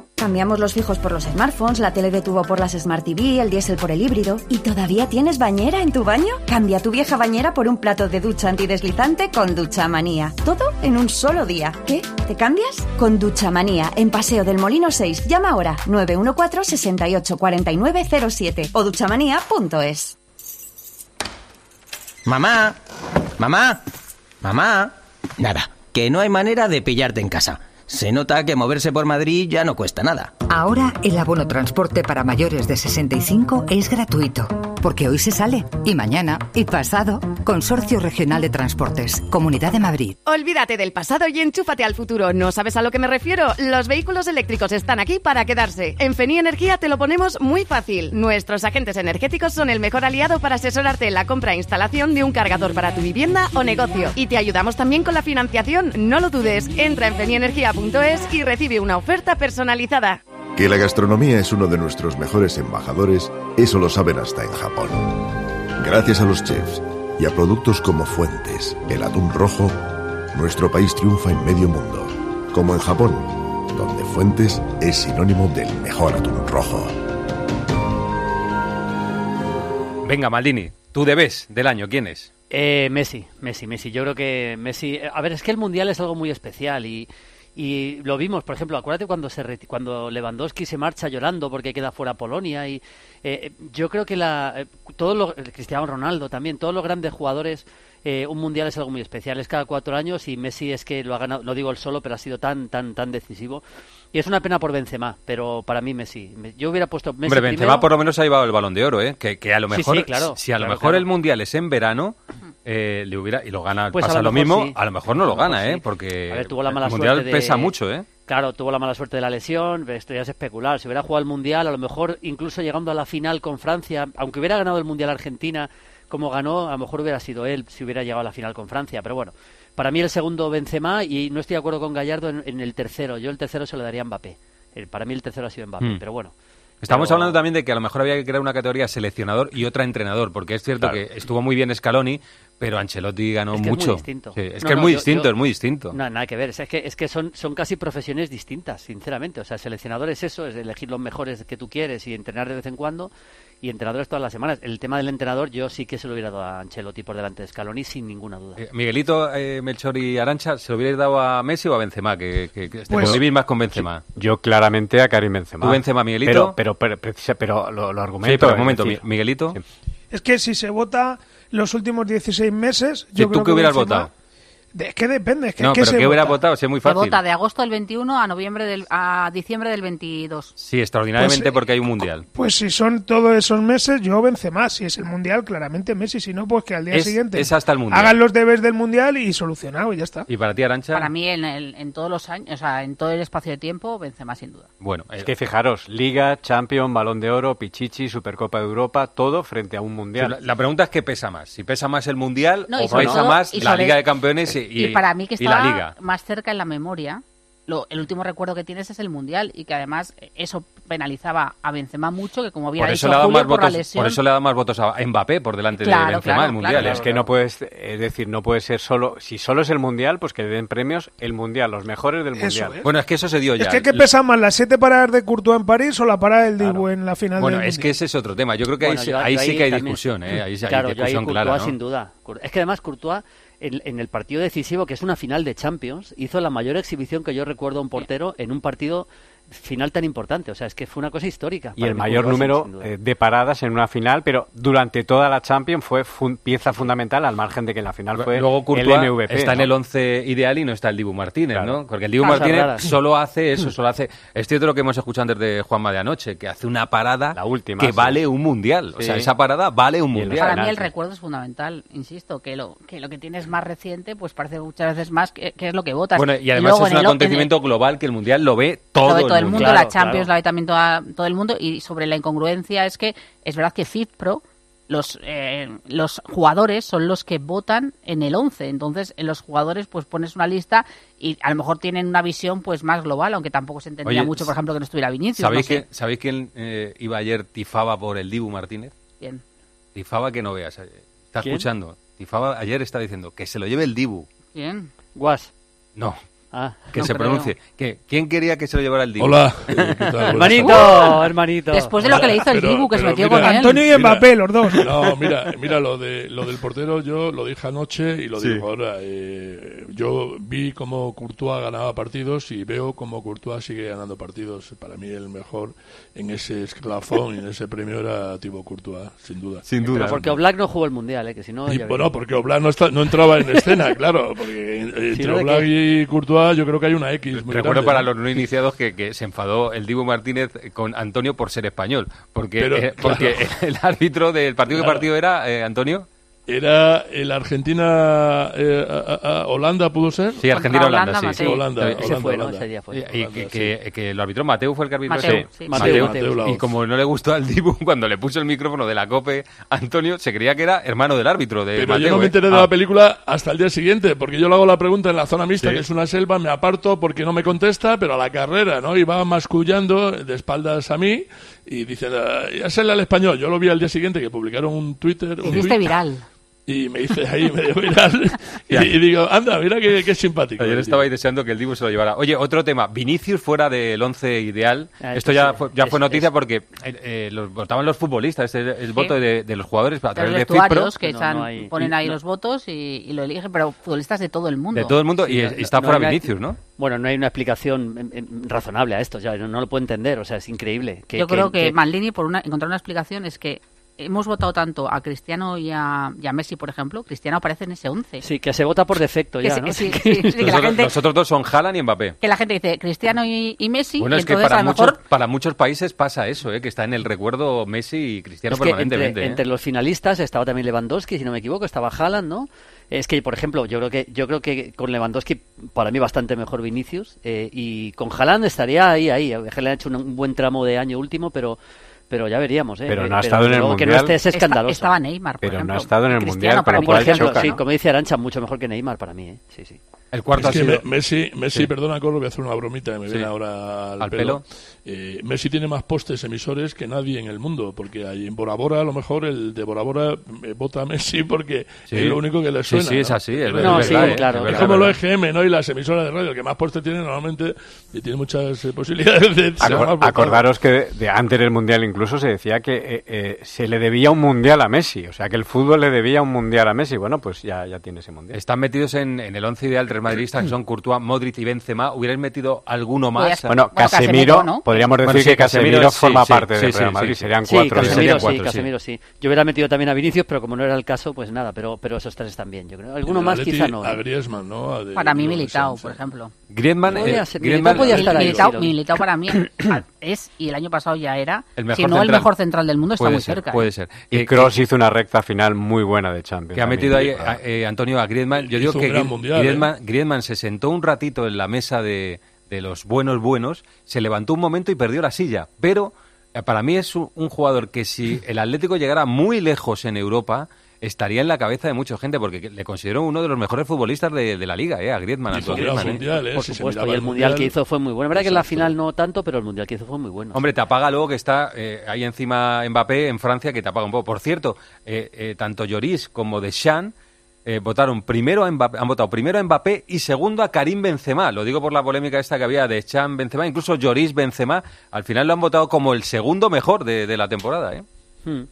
Cambiamos los fijos por los smartphones, la tele de tubo por las Smart TV, el diésel por el híbrido. ¿Y todavía tienes bañera en tu baño? Cambia tu vieja bañera por un plato de ducha antideslizante con Ducha Manía. Todo en un solo día. ¿Qué? ¿Te cambias? Con Ducha Manía, en Paseo del Molino 6. Llama ahora 914 68 49 07 o duchamanía.es. Mamá, mamá, mamá. Nada, que no hay manera de pillarte en casa. Se nota que moverse por Madrid ya no cuesta nada. Ahora el abono transporte para mayores de 65 es gratuito, porque hoy se sale, y mañana, y pasado. Consorcio Regional de Transportes, Comunidad de Madrid. Olvídate del pasado y enchúfate al futuro. ¿No sabes a lo que me refiero? Los vehículos eléctricos están aquí para quedarse. En Feni Energía te lo ponemos muy fácil. Nuestros agentes energéticos son el mejor aliado para asesorarte en la compra e instalación de un cargador para tu vivienda o negocio. Y te ayudamos también con la financiación. No lo dudes. Entra en fenienergia.es y recibe una oferta personalizada. Que la gastronomía es uno de nuestros mejores embajadores, eso lo saben hasta en Japón. Gracias a los chefs y a productos como Fuentes, el atún rojo, nuestro país triunfa en medio mundo, como en Japón, donde Fuentes es sinónimo del mejor atún rojo. Venga, Maldini, tu debes del año, ¿quién es? Eh, Messi, Messi, Messi. Yo creo que Messi. A ver, es que el mundial es algo muy especial y, y lo vimos, por ejemplo, acuérdate cuando se cuando Lewandowski se marcha llorando porque queda fuera Polonia y eh, yo creo que la eh, todos los Cristiano Ronaldo también, todos los grandes jugadores eh, un mundial es algo muy especial, es cada cuatro años y Messi es que lo ha ganado, no digo el solo, pero ha sido tan tan tan decisivo y es una pena por Benzema, pero para mí Messi, Me- yo hubiera puesto Messi Hombre, Benzema primero. por lo menos ha llevado el balón de oro, ¿eh? Que, que a lo Sí, mejor, sí, claro, si a lo mejor claro. el mundial es en verano, eh, le hubiera y lo gana, Pues a pasa lo mismo, sí. a lo mejor no lo gana, sí. ¿eh? Porque A ver, tuvo la mala el mundial suerte de- pesa mucho, ¿eh? Claro, tuvo la mala suerte de la lesión, esto ya es especular. Si hubiera jugado el Mundial, a lo mejor incluso llegando a la final con Francia, aunque hubiera ganado el Mundial Argentina como ganó, a lo mejor hubiera sido él si hubiera llegado a la final con Francia. Pero bueno, para mí el segundo Benzema y no estoy de acuerdo con Gallardo en, en el tercero. Yo el tercero se lo daría a Mbappé. El- para mí el tercero ha sido Mbappé, Hmm. pero bueno. Estamos Pero- hablando también de que a lo mejor había que crear una categoría seleccionador y otra entrenador, porque es cierto Claro. que estuvo muy bien Scaloni, pero Ancelotti ganó Es que mucho. es muy distinto. Sí, es No, que es muy yo- distinto, yo- es muy distinto. No, nada que ver. Es que, es que son, son casi profesiones distintas, sinceramente. O sea, seleccionador es eso, es elegir los mejores que tú quieres y entrenar de vez en cuando. Y entrenadores todas las semanas. El tema del entrenador, yo sí que se lo hubiera dado a Ancelotti por delante de Scaloni, sin ninguna duda. Eh, Miguelito, eh, Melchor y Arancha, ¿se lo hubierais dado a Messi o a Benzema? Que, que, que este, Pues- convivís más con Benzema. Yo claramente a Karim Benzema. ¿Tú Benzema, Miguelito? Pero, pero, pero, precisa- pero lo, lo argumento. Sí, pero un momento, decir, Miguelito. Es que si se vota los últimos 16 meses, yo ¿Tú creo qué que hubieras votado? De- es que depende, es que No, ¿qué pero se ¿qué hubieras vota? votado? Si es muy Se vota de agosto del 21 a noviembre del a diciembre del 22. Sí, extraordinariamente Pues, eh, porque hay un mundial. Pues si son todos esos meses, yo Benzema. Si es el Mundial, claramente Messi. Si no, pues que al día Es- siguiente es hasta el Mundial. hagan los deberes del Mundial y solucionado y ya está. ¿Y para ti, Arancha? Para mí en, el- en todos los años, o sea, en todo el espacio de tiempo, Benzema sin duda. Bueno, Es que fijaros, Liga, Champions, Balón de Oro, Pichichi, Supercopa de Europa, todo frente a un mundial. la, la pregunta es qué pesa más. Si pesa más el mundial No, o pesa todo- más la Liga de Campeones y, Y, para mí que y la está Liga. más cerca en la memoria, lo- el último recuerdo que tienes es el Mundial y que además eso penalizaba a Benzema mucho, que como había Por eso, dicho le Julio más por la votos, lesión... por eso le ha dado más votos a Mbappé por delante Claro, de Benzema claro, el mundial. claro, es que no puedes, es decir, no puede ser solo, si solo es el mundial, pues que le den premios el mundial, los mejores del mundial. es. Bueno, es que eso se dio ya. Es que ¿qué pesa más, las siete paradas de Courtois en París o la parada del Dibu en la final Bueno, del es que ese es otro tema. Yo creo que Bueno, ahí, sí- yo- ahí yo sí que hay también- discusión, ¿eh? Ahí sí hay discusión Courtois, clara, ¿no? sin duda. Es que además Courtois, en, en el partido decisivo, que es una final de Champions, hizo la mayor exhibición que yo recuerdo a un portero en un partido final tan importante. O sea, es que fue una cosa histórica. Y el mayor número eh, de paradas en una final, pero durante toda la Champions fue fun- pieza fundamental al margen de que en la final fue Luego el MVP. está en el 11 ideal y no está el Dibu Martínez, Claro. ¿no? Porque el Dibu Martínez raras. solo hace eso, solo hace... Es cierto lo que hemos escuchado antes de Juanma de anoche, que hace una parada última, que sí. vale un mundial. O Sí. sea, esa parada vale un mundial. Para mí el recuerdo es fundamental, insisto, que lo que lo que tienes más reciente, pues parece muchas veces más que, que es lo que votas. Bueno, y además luego es un el- acontecimiento global que el mundial lo ve todo, lo ve todo el mundo, Claro, la Champions claro. la ve también toda- todo el mundo y sobre la incongruencia es que es verdad que FIFPro los eh, los jugadores son los que votan en el 11, entonces en los jugadores pues pones una lista y a lo mejor tienen una visión pues más global, aunque tampoco se entendía Oye, mucho, por ejemplo, que no estuviera Vinicius, ¿Sabéis, no sé. que, ¿Sabéis quién eh, iba ayer tifaba por el Dibu Martínez? Bien. Tifaba que no veas. eh, Está ¿Quién? escuchando. Tifaba ayer está diciendo que se lo lleve el Dibu. Bien. Guas. No. Ah, que no se creo. pronuncie. Que, ¿Quién quería que se lo llevara el Dibu? Hola. Eh, ¿qué tal? Hermanito, hermanito. Después de lo que le hizo el Pero- Dibu, que se pero metió mira, con él. Antonio y Mira, Mbappé, los dos. No, mira, mira lo de lo del portero, yo lo dije anoche y lo Sí. digo ahora. eh, yo vi cómo Courtois ganaba partidos y veo cómo Courtois sigue ganando partidos. Para mí el mejor en ese escalafón y en ese premio era Thibaut Courtois, sin duda. Sin Pero porque Oblak no jugó el Mundial, ¿eh? que si no... Y bueno, porque Oblak no, está- no entraba en [laughs] escena, claro, porque Si entre no, ¿de Oblak qué? y Courtois yo creo que hay una X muy Recuerdo grande, para los no iniciados que, que se enfadó el Dibu Martínez con Antonio por ser español. Porque, Pero, eh, claro. porque el árbitro del partido que partido era eh, Antonio. Era el Argentina eh, a- a- a- Holanda pudo ser. Sí, Argentina-Holanda, sí. Sí, Holanda, Ese Holanda, fue, ¿no? Holanda. Ese día fue. Y, y Holanda, que, sí. que, que lo arbitró Mateu fue el que arbitró. Mateu, ese. sí. Mateu, Mateu, Y como no le gustó al Dibu, [laughs] cuando le puso el micrófono de la COPE, Antonio se creía que era hermano del árbitro, de Pero Mateu. yo no me ¿eh? enteré de Ah. la película hasta el día siguiente, porque yo le hago la pregunta en la zona mixta, Sí. que es una selva, me aparto porque no me contesta, pero a la carrera, ¿no? Iba mascullando de espaldas a mí y diciendo, "Ah, ya sale al español. Yo lo vi al día siguiente que publicaron un Twitter. Te un viral. Y me hice ahí medio viral. [laughs] y, y digo, anda, mira qué, qué simpático. Ayer el estabais tío. deseando que el Dibu se lo llevara. Oye, otro tema. Vinicius fuera del once ideal. Ah, Esto ya sí. fue, ya fue noticia es- porque eh, los votaban los futbolistas. Es el, el voto de, de los jugadores a Los través de que No, están- no hay- ponen ahí no. los votos y, y lo eligen, pero futbolistas de todo el mundo. De todo el mundo. y, Sí, es- no- y está no fuera Vinicius, ¿no? Bueno, no hay una explicación em, em, razonable a esto, ya no, no lo puedo entender, o sea, es increíble. Que, Yo creo que, que- Maldini, por una, encontrar una explicación, es que hemos votado tanto a Cristiano y a, y a Messi, por ejemplo. Cristiano aparece en ese 11. Sí, que se vota por defecto Que ya, sí, ¿no? que sí, Que- [laughs] sí, sí, que la Los, gente, los otros dos son Haaland y Mbappé. que la gente dice Cristiano y, y Messi, Bueno, y es que para muchos, mejor para muchos países pasa eso, ¿eh? que está en el recuerdo Messi y Cristiano Es que entre, permanentemente. ¿eh? entre los finalistas estaba también Lewandowski, si no me equivoco, estaba Haaland, ¿no? Es que, por ejemplo, yo creo que yo creo que con Lewandowski para mí bastante mejor Vinicius eh, y con Haaland estaría ahí, ahí. Haaland ha hecho un, un buen tramo de año último, pero pero ya veríamos, ¿eh? Pero no ha estado en el luego que no Mundial. esté es escandaloso. estaba Neymar, por Pero no ejemplo. ha estado en el Cristiano Mundial, para por ejemplo, choca, sí, ¿no? como dice Arancha, mucho mejor que Neymar para mí, ¿eh? Sí, sí. El cuarto Es ha que sido... Me- Messi, Messi Sí. perdona, Coro, voy a hacer una bromita que me Sí. viene ahora al, ¿Al pelo. pelo? Eh, Messi tiene más postes emisores que nadie en el mundo, porque ahí en Bora Bora, a lo mejor el de Bora Bora eh, vota a Messi porque Sí. es lo único que le suena. sí, es ¿no? así, es No, es sí, verdad, ¿eh? claro. Es como verdad. EGM, ¿no? Y las emisoras de radio, el que más postes tiene normalmente y tiene muchas eh, posibilidades de Acor- acordaros que de, de antes del Mundial incluso se decía que eh, eh, se le debía un Mundial a Messi, o sea que el fútbol le debía un Mundial a Messi. Bueno, pues ya, ya tiene ese Mundial. Están metidos en, en el once ideal tres madridistas [clears throat] que son Courtois, Modric y Benzema. ¿Hubierais metido alguno más? Bueno, Casemiro, Casemiro, ¿no? Podríamos decir Bueno, sí, que Casemiro, Casemiro, sí, forma sí, parte sí, del Real sí, Madrid, sí. serían Sí, cuatro. Casemiro, serían sí, cuatro, sí. Casemiro, sí. Yo hubiera metido también a Vinicius, pero como no era el caso, pues nada, pero, pero esos tres están bien, yo creo. Alguno el más quizá no. A ¿eh? Griezmann, ¿no? A de- Para mí Militao, por ¿eh? ejemplo. Griezmann, eh, ser, Griezmann- Mil- estar ahí, Militao, Militao para mí [coughs] es, y el año pasado ya era, El si mejor no el central. mejor central del mundo, está puede muy ser, cerca. Puede ¿eh? ser. Y Que- Kroos hizo una recta final muy buena de Champions. que ha también. metido ahí a- eh, Antonio a Griezmann. Yo digo que ¿eh? Griezmann, Griezmann se sentó un ratito en la mesa de, de los buenos buenos, se levantó un momento y perdió la silla. Pero eh, para mí es un, jugador que si [laughs] el Atlético llegara muy lejos en Europa estaría en la cabeza de mucha gente porque le considero uno de los mejores futbolistas de, de la liga, eh, a Griezmann. Griezmann, eh. mundial, ¿eh? Por Si supuesto, y el mundial que hizo fue muy bueno. Es verdad que en la final no tanto, pero el mundial que hizo fue muy bueno. Hombre, te apaga luego que está eh, ahí encima Mbappé en Francia, que te apaga un poco. Por cierto, eh, eh, tanto Lloris como Deschamps eh, votaron primero a Mbappé, han votado primero a Mbappé y segundo a Karim Benzema. Lo digo por la polémica esta que había de Deschamps Benzema, incluso Lloris Benzema. Al final lo han votado como el segundo mejor de, de la temporada, ¿eh? Hmm.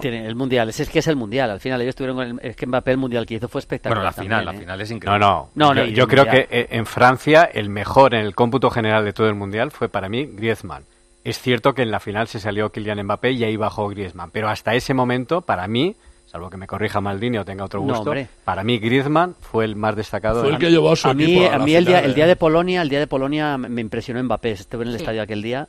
Tiene el mundial, es, que es el mundial. Al final ellos tuvieron con el, es que Mbappé el mundial que hizo fue espectacular. Bueno, la final, también, la ¿eh? final es increíble. no. No, no, yo creo Mundial. que eh, en Francia el mejor en el cómputo general de todo el mundial fue para mí Griezmann. Es cierto que en la final se salió Kylian Mbappé y ahí bajó Griezmann, pero hasta ese momento para mí, salvo que me corrija Maldini o tenga otro No, gusto, hombre. para mí Griezmann fue el más destacado. Fue de el la- que llevó a su a mí, equipo a a la mí el, día, el día ¿eh? de Polonia, el día de Polonia me impresionó Mbappé. Estuve en el Sí. estadio aquel día.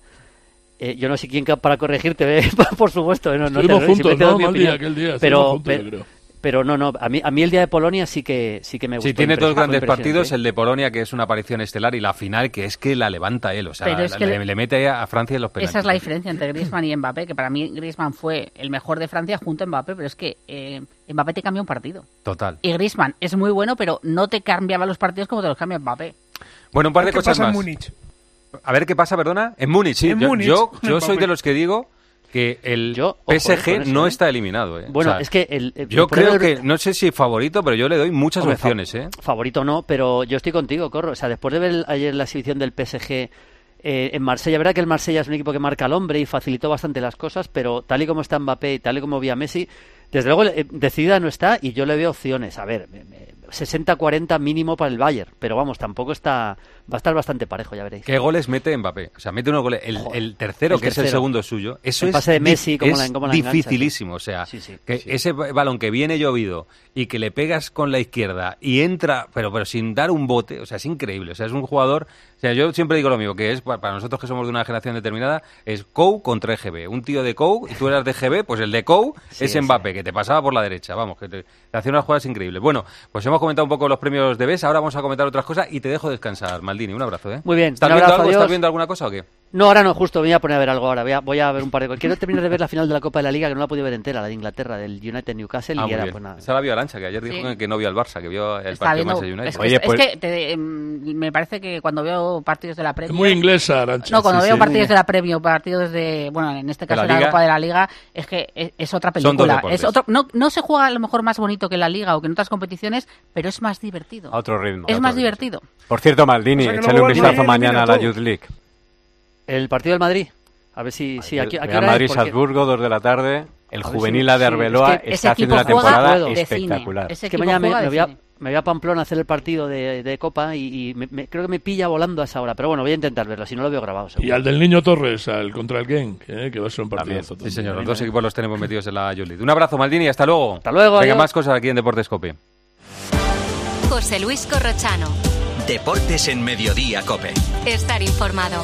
Eh, yo no sé quién para corregirte, [laughs] por supuesto. No, no te- Estuvimos juntos, ¿no, mi opinión. aquel día? Pero, juntos, yo pero, creo. Pero no, no. A mí, a mí el día de Polonia sí que sí que me gustó. Sí, tiene dos grandes partidos, el de Polonia, que es una aparición estelar, y la final, que es que la levanta él. O sea, la- le, le- le mete a Francia en los penaltis. Esa es la diferencia entre Griezmann y Mbappé, que para mí Griezmann fue el mejor de Francia junto a Mbappé, pero es que eh, Mbappé te cambia un partido. Total. Y Griezmann es muy bueno, pero no te cambiaba los partidos como te los cambia Mbappé. Bueno, un par de ¿Qué cosas en más. A ver qué pasa, perdona. En Múnich, sí. En yo Múnich, yo, yo soy de los que digo que el ojo, eh, PSG eso, no ¿eh? está eliminado. ¿eh? Bueno, O sea, es que el, el- yo el- creo que, no sé si favorito, pero yo le doy muchas Hombre, fa- opciones. ¿eh? Favorito no, pero yo estoy contigo, Corro. O sea, después de ver ayer la exhibición del PSG eh, en Marsella, verdad que el Marsella es un equipo que marca al hombre y facilitó bastante las cosas, pero tal y como está Mbappé y tal y como vi a Messi, desde luego decidida no está y yo le veo opciones. A ver, 60-40 mínimo para el Bayern, pero vamos, tampoco está. Va a estar bastante parejo, ya veréis. ¿Qué goles mete Mbappé? O sea, mete unos goles. El, el tercero, el que es el segundo suyo, eso El es, pase de Messi, es la- dificilísimo. O sea, Sí, sí, que ese ba- balón que viene llovido y que le pegas con la izquierda y entra, pero, pero sin dar un bote, o sea, es increíble. O sea, es un jugador. O sea, yo siempre digo lo mismo, que es pa- para nosotros que somos de una generación determinada, es Kou contra EGB. Un tío de Kou y tú eras de EGB, pues el de [laughs] Sí, es. Mbappé, que te pasaba por la derecha, vamos, que te, te hacía unas jugadas increíbles. Bueno, pues hemos comentado un poco los premios de BES, ahora vamos a comentar otras cosas y te dejo descansar, Maldini. Un abrazo, ¿eh? Muy bien, ¿Estás un viendo abrazo, algo? adiós. ¿Estás viendo alguna cosa o qué? No, ahora no, justo, me voy a poner a ver algo ahora. Voy a, voy a ver un par de cosas. Quiero terminar de ver la final de la Copa de la Liga, que no la he podido ver entera, la de Inglaterra, del United Newcastle, Ah, y era bien. pues nada. Esa la vio Arancha, que ayer dijo Sí. que- no vio al Barça, que vio el Está partido viendo- Manchester United. es, que- es que te- em, me parece que cuando veo partidos de la Es Premier... muy inglesa, Arancha. No, cuando Sí, veo sí. partidos de la Premier o partidos de, bueno, en este caso la de la Liga. Copa de la Liga, es que es, es otra Son dos película. Es otro, no, no se juega a lo mejor más bonito que en la Liga o que en otras competiciones, pero es más divertido. A otro ritmo. Es más divertido. Por cierto, Maldini, O sea, échale un vistazo mañana a la Youth League. El partido del Madrid. A ver si. Sí, aquí, aquí Real Madrid, Salzburgo, 2 de la tarde. El juvenil si- A de sí, Arbeloa es que ese está haciendo una temporada de cine. espectacular. Es que mañana me, me voy a, me voy a Pamplona a hacer el partido de, de Copa y, y me- me- creo que me pilla volando a esa hora. Pero bueno, voy a intentar verlo, si no lo veo grabado. seguro. Y al del Niño Torres, al contra el Genk, ¿eh? que va a ser un partidazo. Sí, señor, los dos equipos los tenemos metidos en la League. Un abrazo, Maldini, hasta luego. Hasta luego, Venga, adiós. más cosas aquí en Deportes Cope. José Luis Corrochano. Deportes en Mediodía, Cope. Estar informado.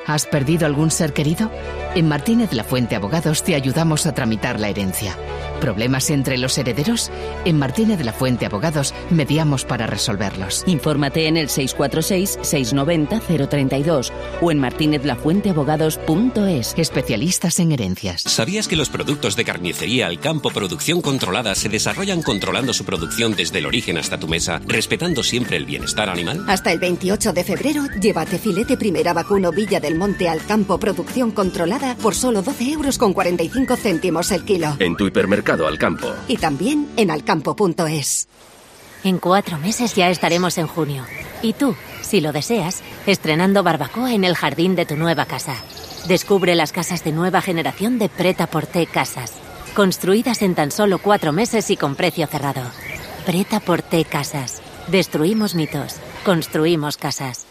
¿has perdido algún ser querido? En Martínez La Fuente Abogados te ayudamos a tramitar la herencia. ¿Problemas entre los herederos? En Martínez de la Fuente Abogados mediamos para resolverlos. Infórmate en el 646-690-032 o en martinezlafuenteabogados.es. Especialistas en herencias. ¿Sabías que los productos de carnicería al campo producción controlada se desarrollan controlando su producción desde el origen hasta tu mesa, respetando siempre el bienestar animal? Hasta el 28 de febrero, llévate filete primera vacuno Villa del Monte al campo producción controlada por solo 12 euros con 45 céntimos el kilo. En tu hipermercado al campo. Y también en alcampo.es. En cuatro meses ya estaremos en junio. Y tú, si lo deseas, estrenando barbacoa en el jardín de tu nueva casa. Descubre las casas de nueva generación de Preta Porté Casas. Construidas en tan solo cuatro meses y con precio cerrado. Preta Porté Casas. Destruimos mitos. Construimos casas.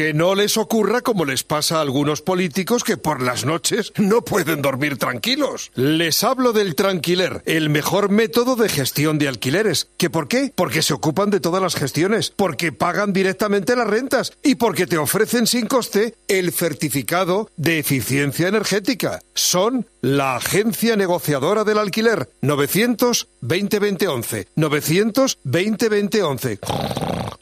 Que no les ocurra como les pasa a algunos políticos que por las noches no pueden dormir tranquilos. Les hablo del Tranquiler, el mejor método de gestión de alquileres. ¿Que por qué? Porque se ocupan de todas las gestiones, porque pagan directamente las rentas y porque te ofrecen sin coste el certificado de eficiencia energética. Son la agencia negociadora del alquiler 900 2020 900 2020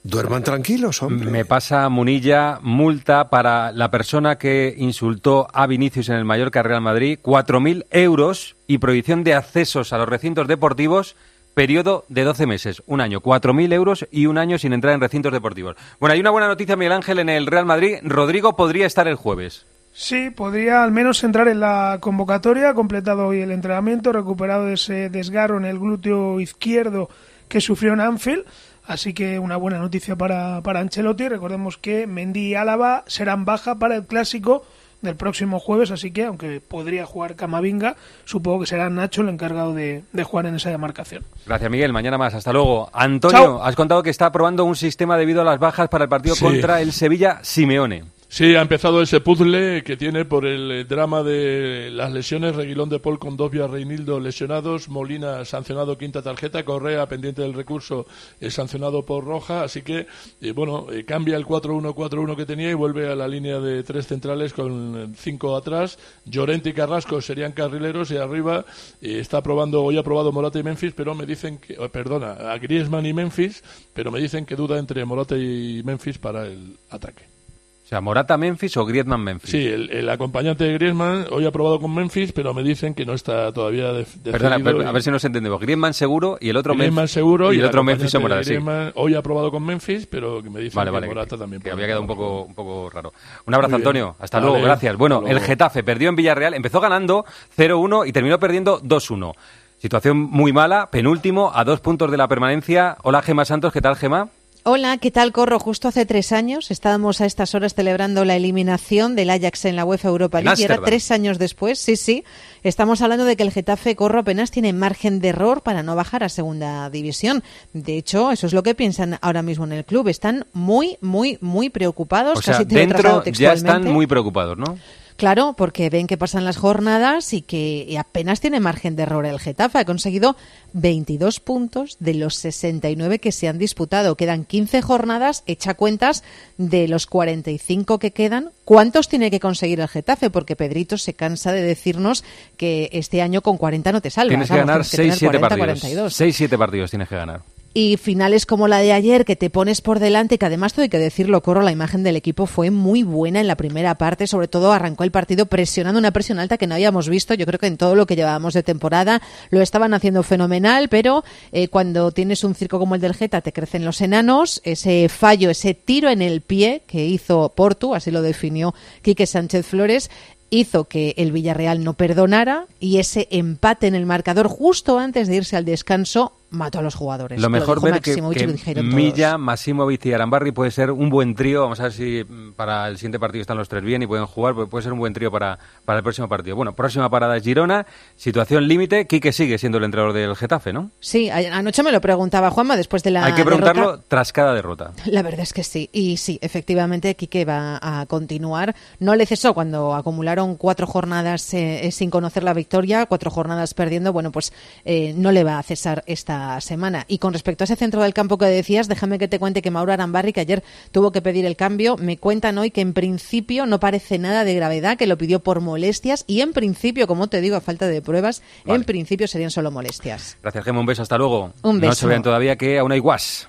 Duerman tranquilos, hombre. Me pasa Munilla multa para la persona que insultó a Vinicius en el Mallorca Real Madrid, 4.000 euros y prohibición de accesos a los recintos deportivos, periodo de 12 meses, un año, 4.000 euros y un año sin entrar en recintos deportivos. Bueno, hay una buena noticia, Miguel Ángel, en el Real Madrid. Rodrigo podría estar el jueves. Sí, podría al menos entrar en la convocatoria, ha completado hoy el entrenamiento, recuperado de ese desgarro en el glúteo izquierdo que sufrió en Anfield. Así que una buena noticia para, para Ancelotti. Recordemos que Mendy y Álava serán baja para el clásico del próximo jueves, así que aunque podría jugar Camavinga, supongo que será Nacho el encargado de, de jugar en esa demarcación. Gracias, Miguel. Mañana más. Hasta luego. Antonio, has contado que está probando un sistema debido a las bajas para el partido Sí. contra el Sevilla Simeone. Sí, ha empezado ese puzzle que tiene por el eh, drama de las lesiones. Reguilón de Paul con Dovia Reinildo lesionados. Molina sancionado quinta tarjeta. Correa pendiente del recurso eh, sancionado por roja. Así que, eh, bueno, cambia el 4-1-4-1 que tenía y vuelve a la línea de tres centrales con cinco atrás. Llorente y Carrasco serían carrileros y arriba está probando, hoy ha probado Morata y Memphis, pero me dicen que, eh, perdona, a Griezmann y Memphis, pero me dicen que duda entre Morata y Memphis para el ataque. O sea, Morata Memphis o Griezmann Memphis. Sí, el, el acompañante de Griezmann hoy ha probado con Memphis, pero me dicen que no está todavía de, Perdona, decidido per- y- a ver si nos entendemos. Griezmann seguro y el otro Griezmann Memphis. seguro y el otro Memphis o Morata, de sí. Hoy ha probado con Memphis, pero que me dicen Vale, que vale, Morata que, también que había quedado un poco, un poco raro. Un abrazo. Antonio. Hasta Vale, luego, gracias. Bueno, el. Getafe perdió en Villarreal, empezó ganando 0-1 y terminó perdiendo 2-1. Situación muy mala, penúltimo, a dos puntos de la permanencia. Hola, Gema Santos, ¿qué tal, Gema? Hola, ¿qué tal, Corro? Justo hace tres años estábamos a estas horas celebrando la eliminación del Ajax en la UEFA Europa League y ahora tres años después, sí, sí, estamos hablando de que el Getafe Corro apenas tiene margen de error para no bajar a segunda división. De hecho, eso es lo que piensan ahora mismo en el club. Están muy, muy, muy preocupados. O sea, casi te dentro ya están muy preocupados, ¿no? Claro, porque ven que pasan las jornadas y que y apenas tiene margen de error el Getafe. Ha conseguido 22 puntos de los 69 que se han disputado. Quedan 15 jornadas, echa cuentas de los 45 que quedan. ¿Cuántos tiene que conseguir el Getafe? Porque Pedrito se cansa de decirnos que este año con 40 no te salvas. Tienes que ganar tienes que tener 6-7 40, partidos. 42 6-7 partidos tienes que ganar. Y finales como la de ayer que te pones por delante, que además todo hay que decirlo, Corro, la imagen del equipo fue muy buena en la primera parte, sobre todo arrancó el partido presionando una presión alta que no habíamos visto, yo creo que en todo lo que llevábamos de temporada lo estaban haciendo fenomenal, pero eh, cuando tienes un circo como el del Geta te crecen los enanos, ese fallo, ese tiro en el pie que hizo Portu, así lo definió Quique Sánchez Flores, hizo que el Villarreal no perdonara y ese empate en el marcador justo antes de irse al descanso mató a los jugadores. Lo mejor ver que, que. Milla, Masimovic y Arambarri puede ser un buen trío. Vamos a ver si mm, para el siguiente partido están los tres bien y pueden jugar. porque Puede ser un buen trío para, para el próximo partido. Bueno, próxima parada es Girona. Situación límite. Quique sigue siendo el entrenador del Getafe, ¿no? Sí, anoche me lo preguntaba Juanma después de la Hay que preguntarlo derrota. tras cada derrota. [laughs] La verdad es que sí. Y sí, efectivamente, Quique va a continuar. No le cesó cuando acumularon cuatro jornadas eh, sin conocer la victoria, cuatro jornadas perdiendo. Bueno, pues eh, no le va a cesar esta semana. Y con respecto a ese centro del campo que decías, déjame que te cuente que Mauro Arambarri, que ayer tuvo que pedir el cambio, me cuentan hoy que en principio no parece nada de gravedad, que lo pidió por molestias. Y en principio, como te digo, a falta de pruebas, en principio serían solo molestias. Gracias, Gemma. Un beso. Hasta luego. Un No beso. se vean todavía que aún hay guas.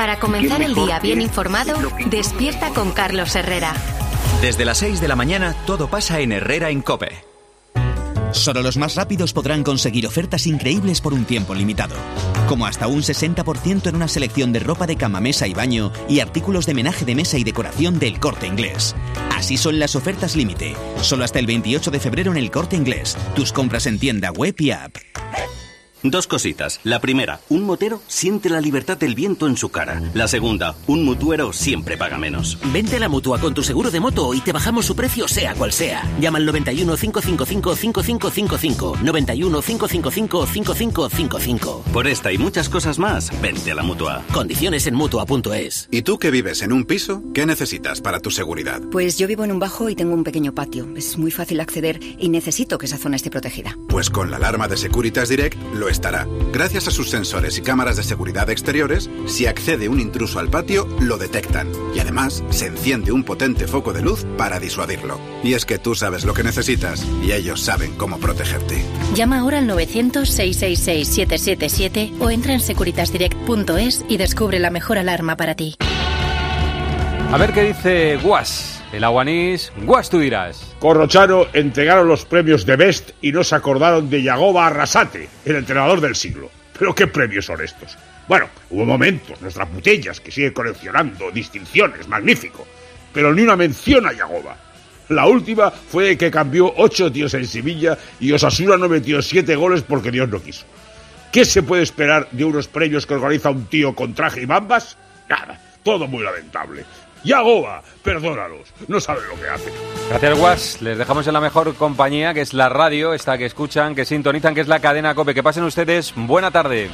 Para comenzar ¿Quién el día bien informado, despierta con Carlos Herrera. Desde las 6 de la mañana todo pasa en Herrera en Cope. Solo los más rápidos podrán conseguir ofertas increíbles por un tiempo limitado, como hasta un 60% en una selección de ropa de cama, mesa y baño y artículos de menaje de mesa y decoración del corte inglés. Así son las ofertas límite, solo hasta el 28 de febrero en el corte inglés. Tus compras en tienda web y app. Dos cositas. La primera, un motero siente la libertad del viento en su cara. La segunda, un mutuero siempre paga menos. Vente a la mutua con tu seguro de moto y te bajamos su precio sea cual sea. Llama al 91 555 5555. 91 555 5555. Por esta y muchas cosas más, vente a la mutua. Condiciones en mutua.es. ¿Y tú que vives en un piso? ¿Qué necesitas para tu seguridad? Pues yo vivo en un bajo y tengo un pequeño patio. Es muy fácil acceder y necesito que esa zona esté protegida. Pues con la alarma de Securitas Direct lo estará. Gracias a sus sensores y cámaras de seguridad exteriores, si accede un intruso al patio, lo detectan. Y además, se enciende un potente foco de luz para disuadirlo. Y es que tú sabes lo que necesitas y ellos saben cómo protegerte. Llama ahora al 900-666-777 o entra en securitasdirect.es y descubre la mejor alarma para ti. A ver qué dice Guas. El aguanís, Guas tú dirás. Corrochano entregaron los premios de Best y no se acordaron de Yagoba Arrasate, el entrenador del siglo. Pero qué premios son estos. Bueno, hubo momentos, nuestras botellas, que sigue coleccionando distinciones, magnífico. Pero ni una mención a Yagoba. La última fue que cambió ocho tíos en Sevilla y Osasuna no metió siete goles porque Dios no quiso. ¿Qué se puede esperar de unos premios que organiza un tío con traje y bambas? Nada, todo muy lamentable. Yagoba, perdónalos, no saben lo que hacen. Gracias, Guas. Les dejamos en la mejor compañía, que es la radio, esta que escuchan, que sintonizan, que es la cadena COPE. Que pasen ustedes buena tarde.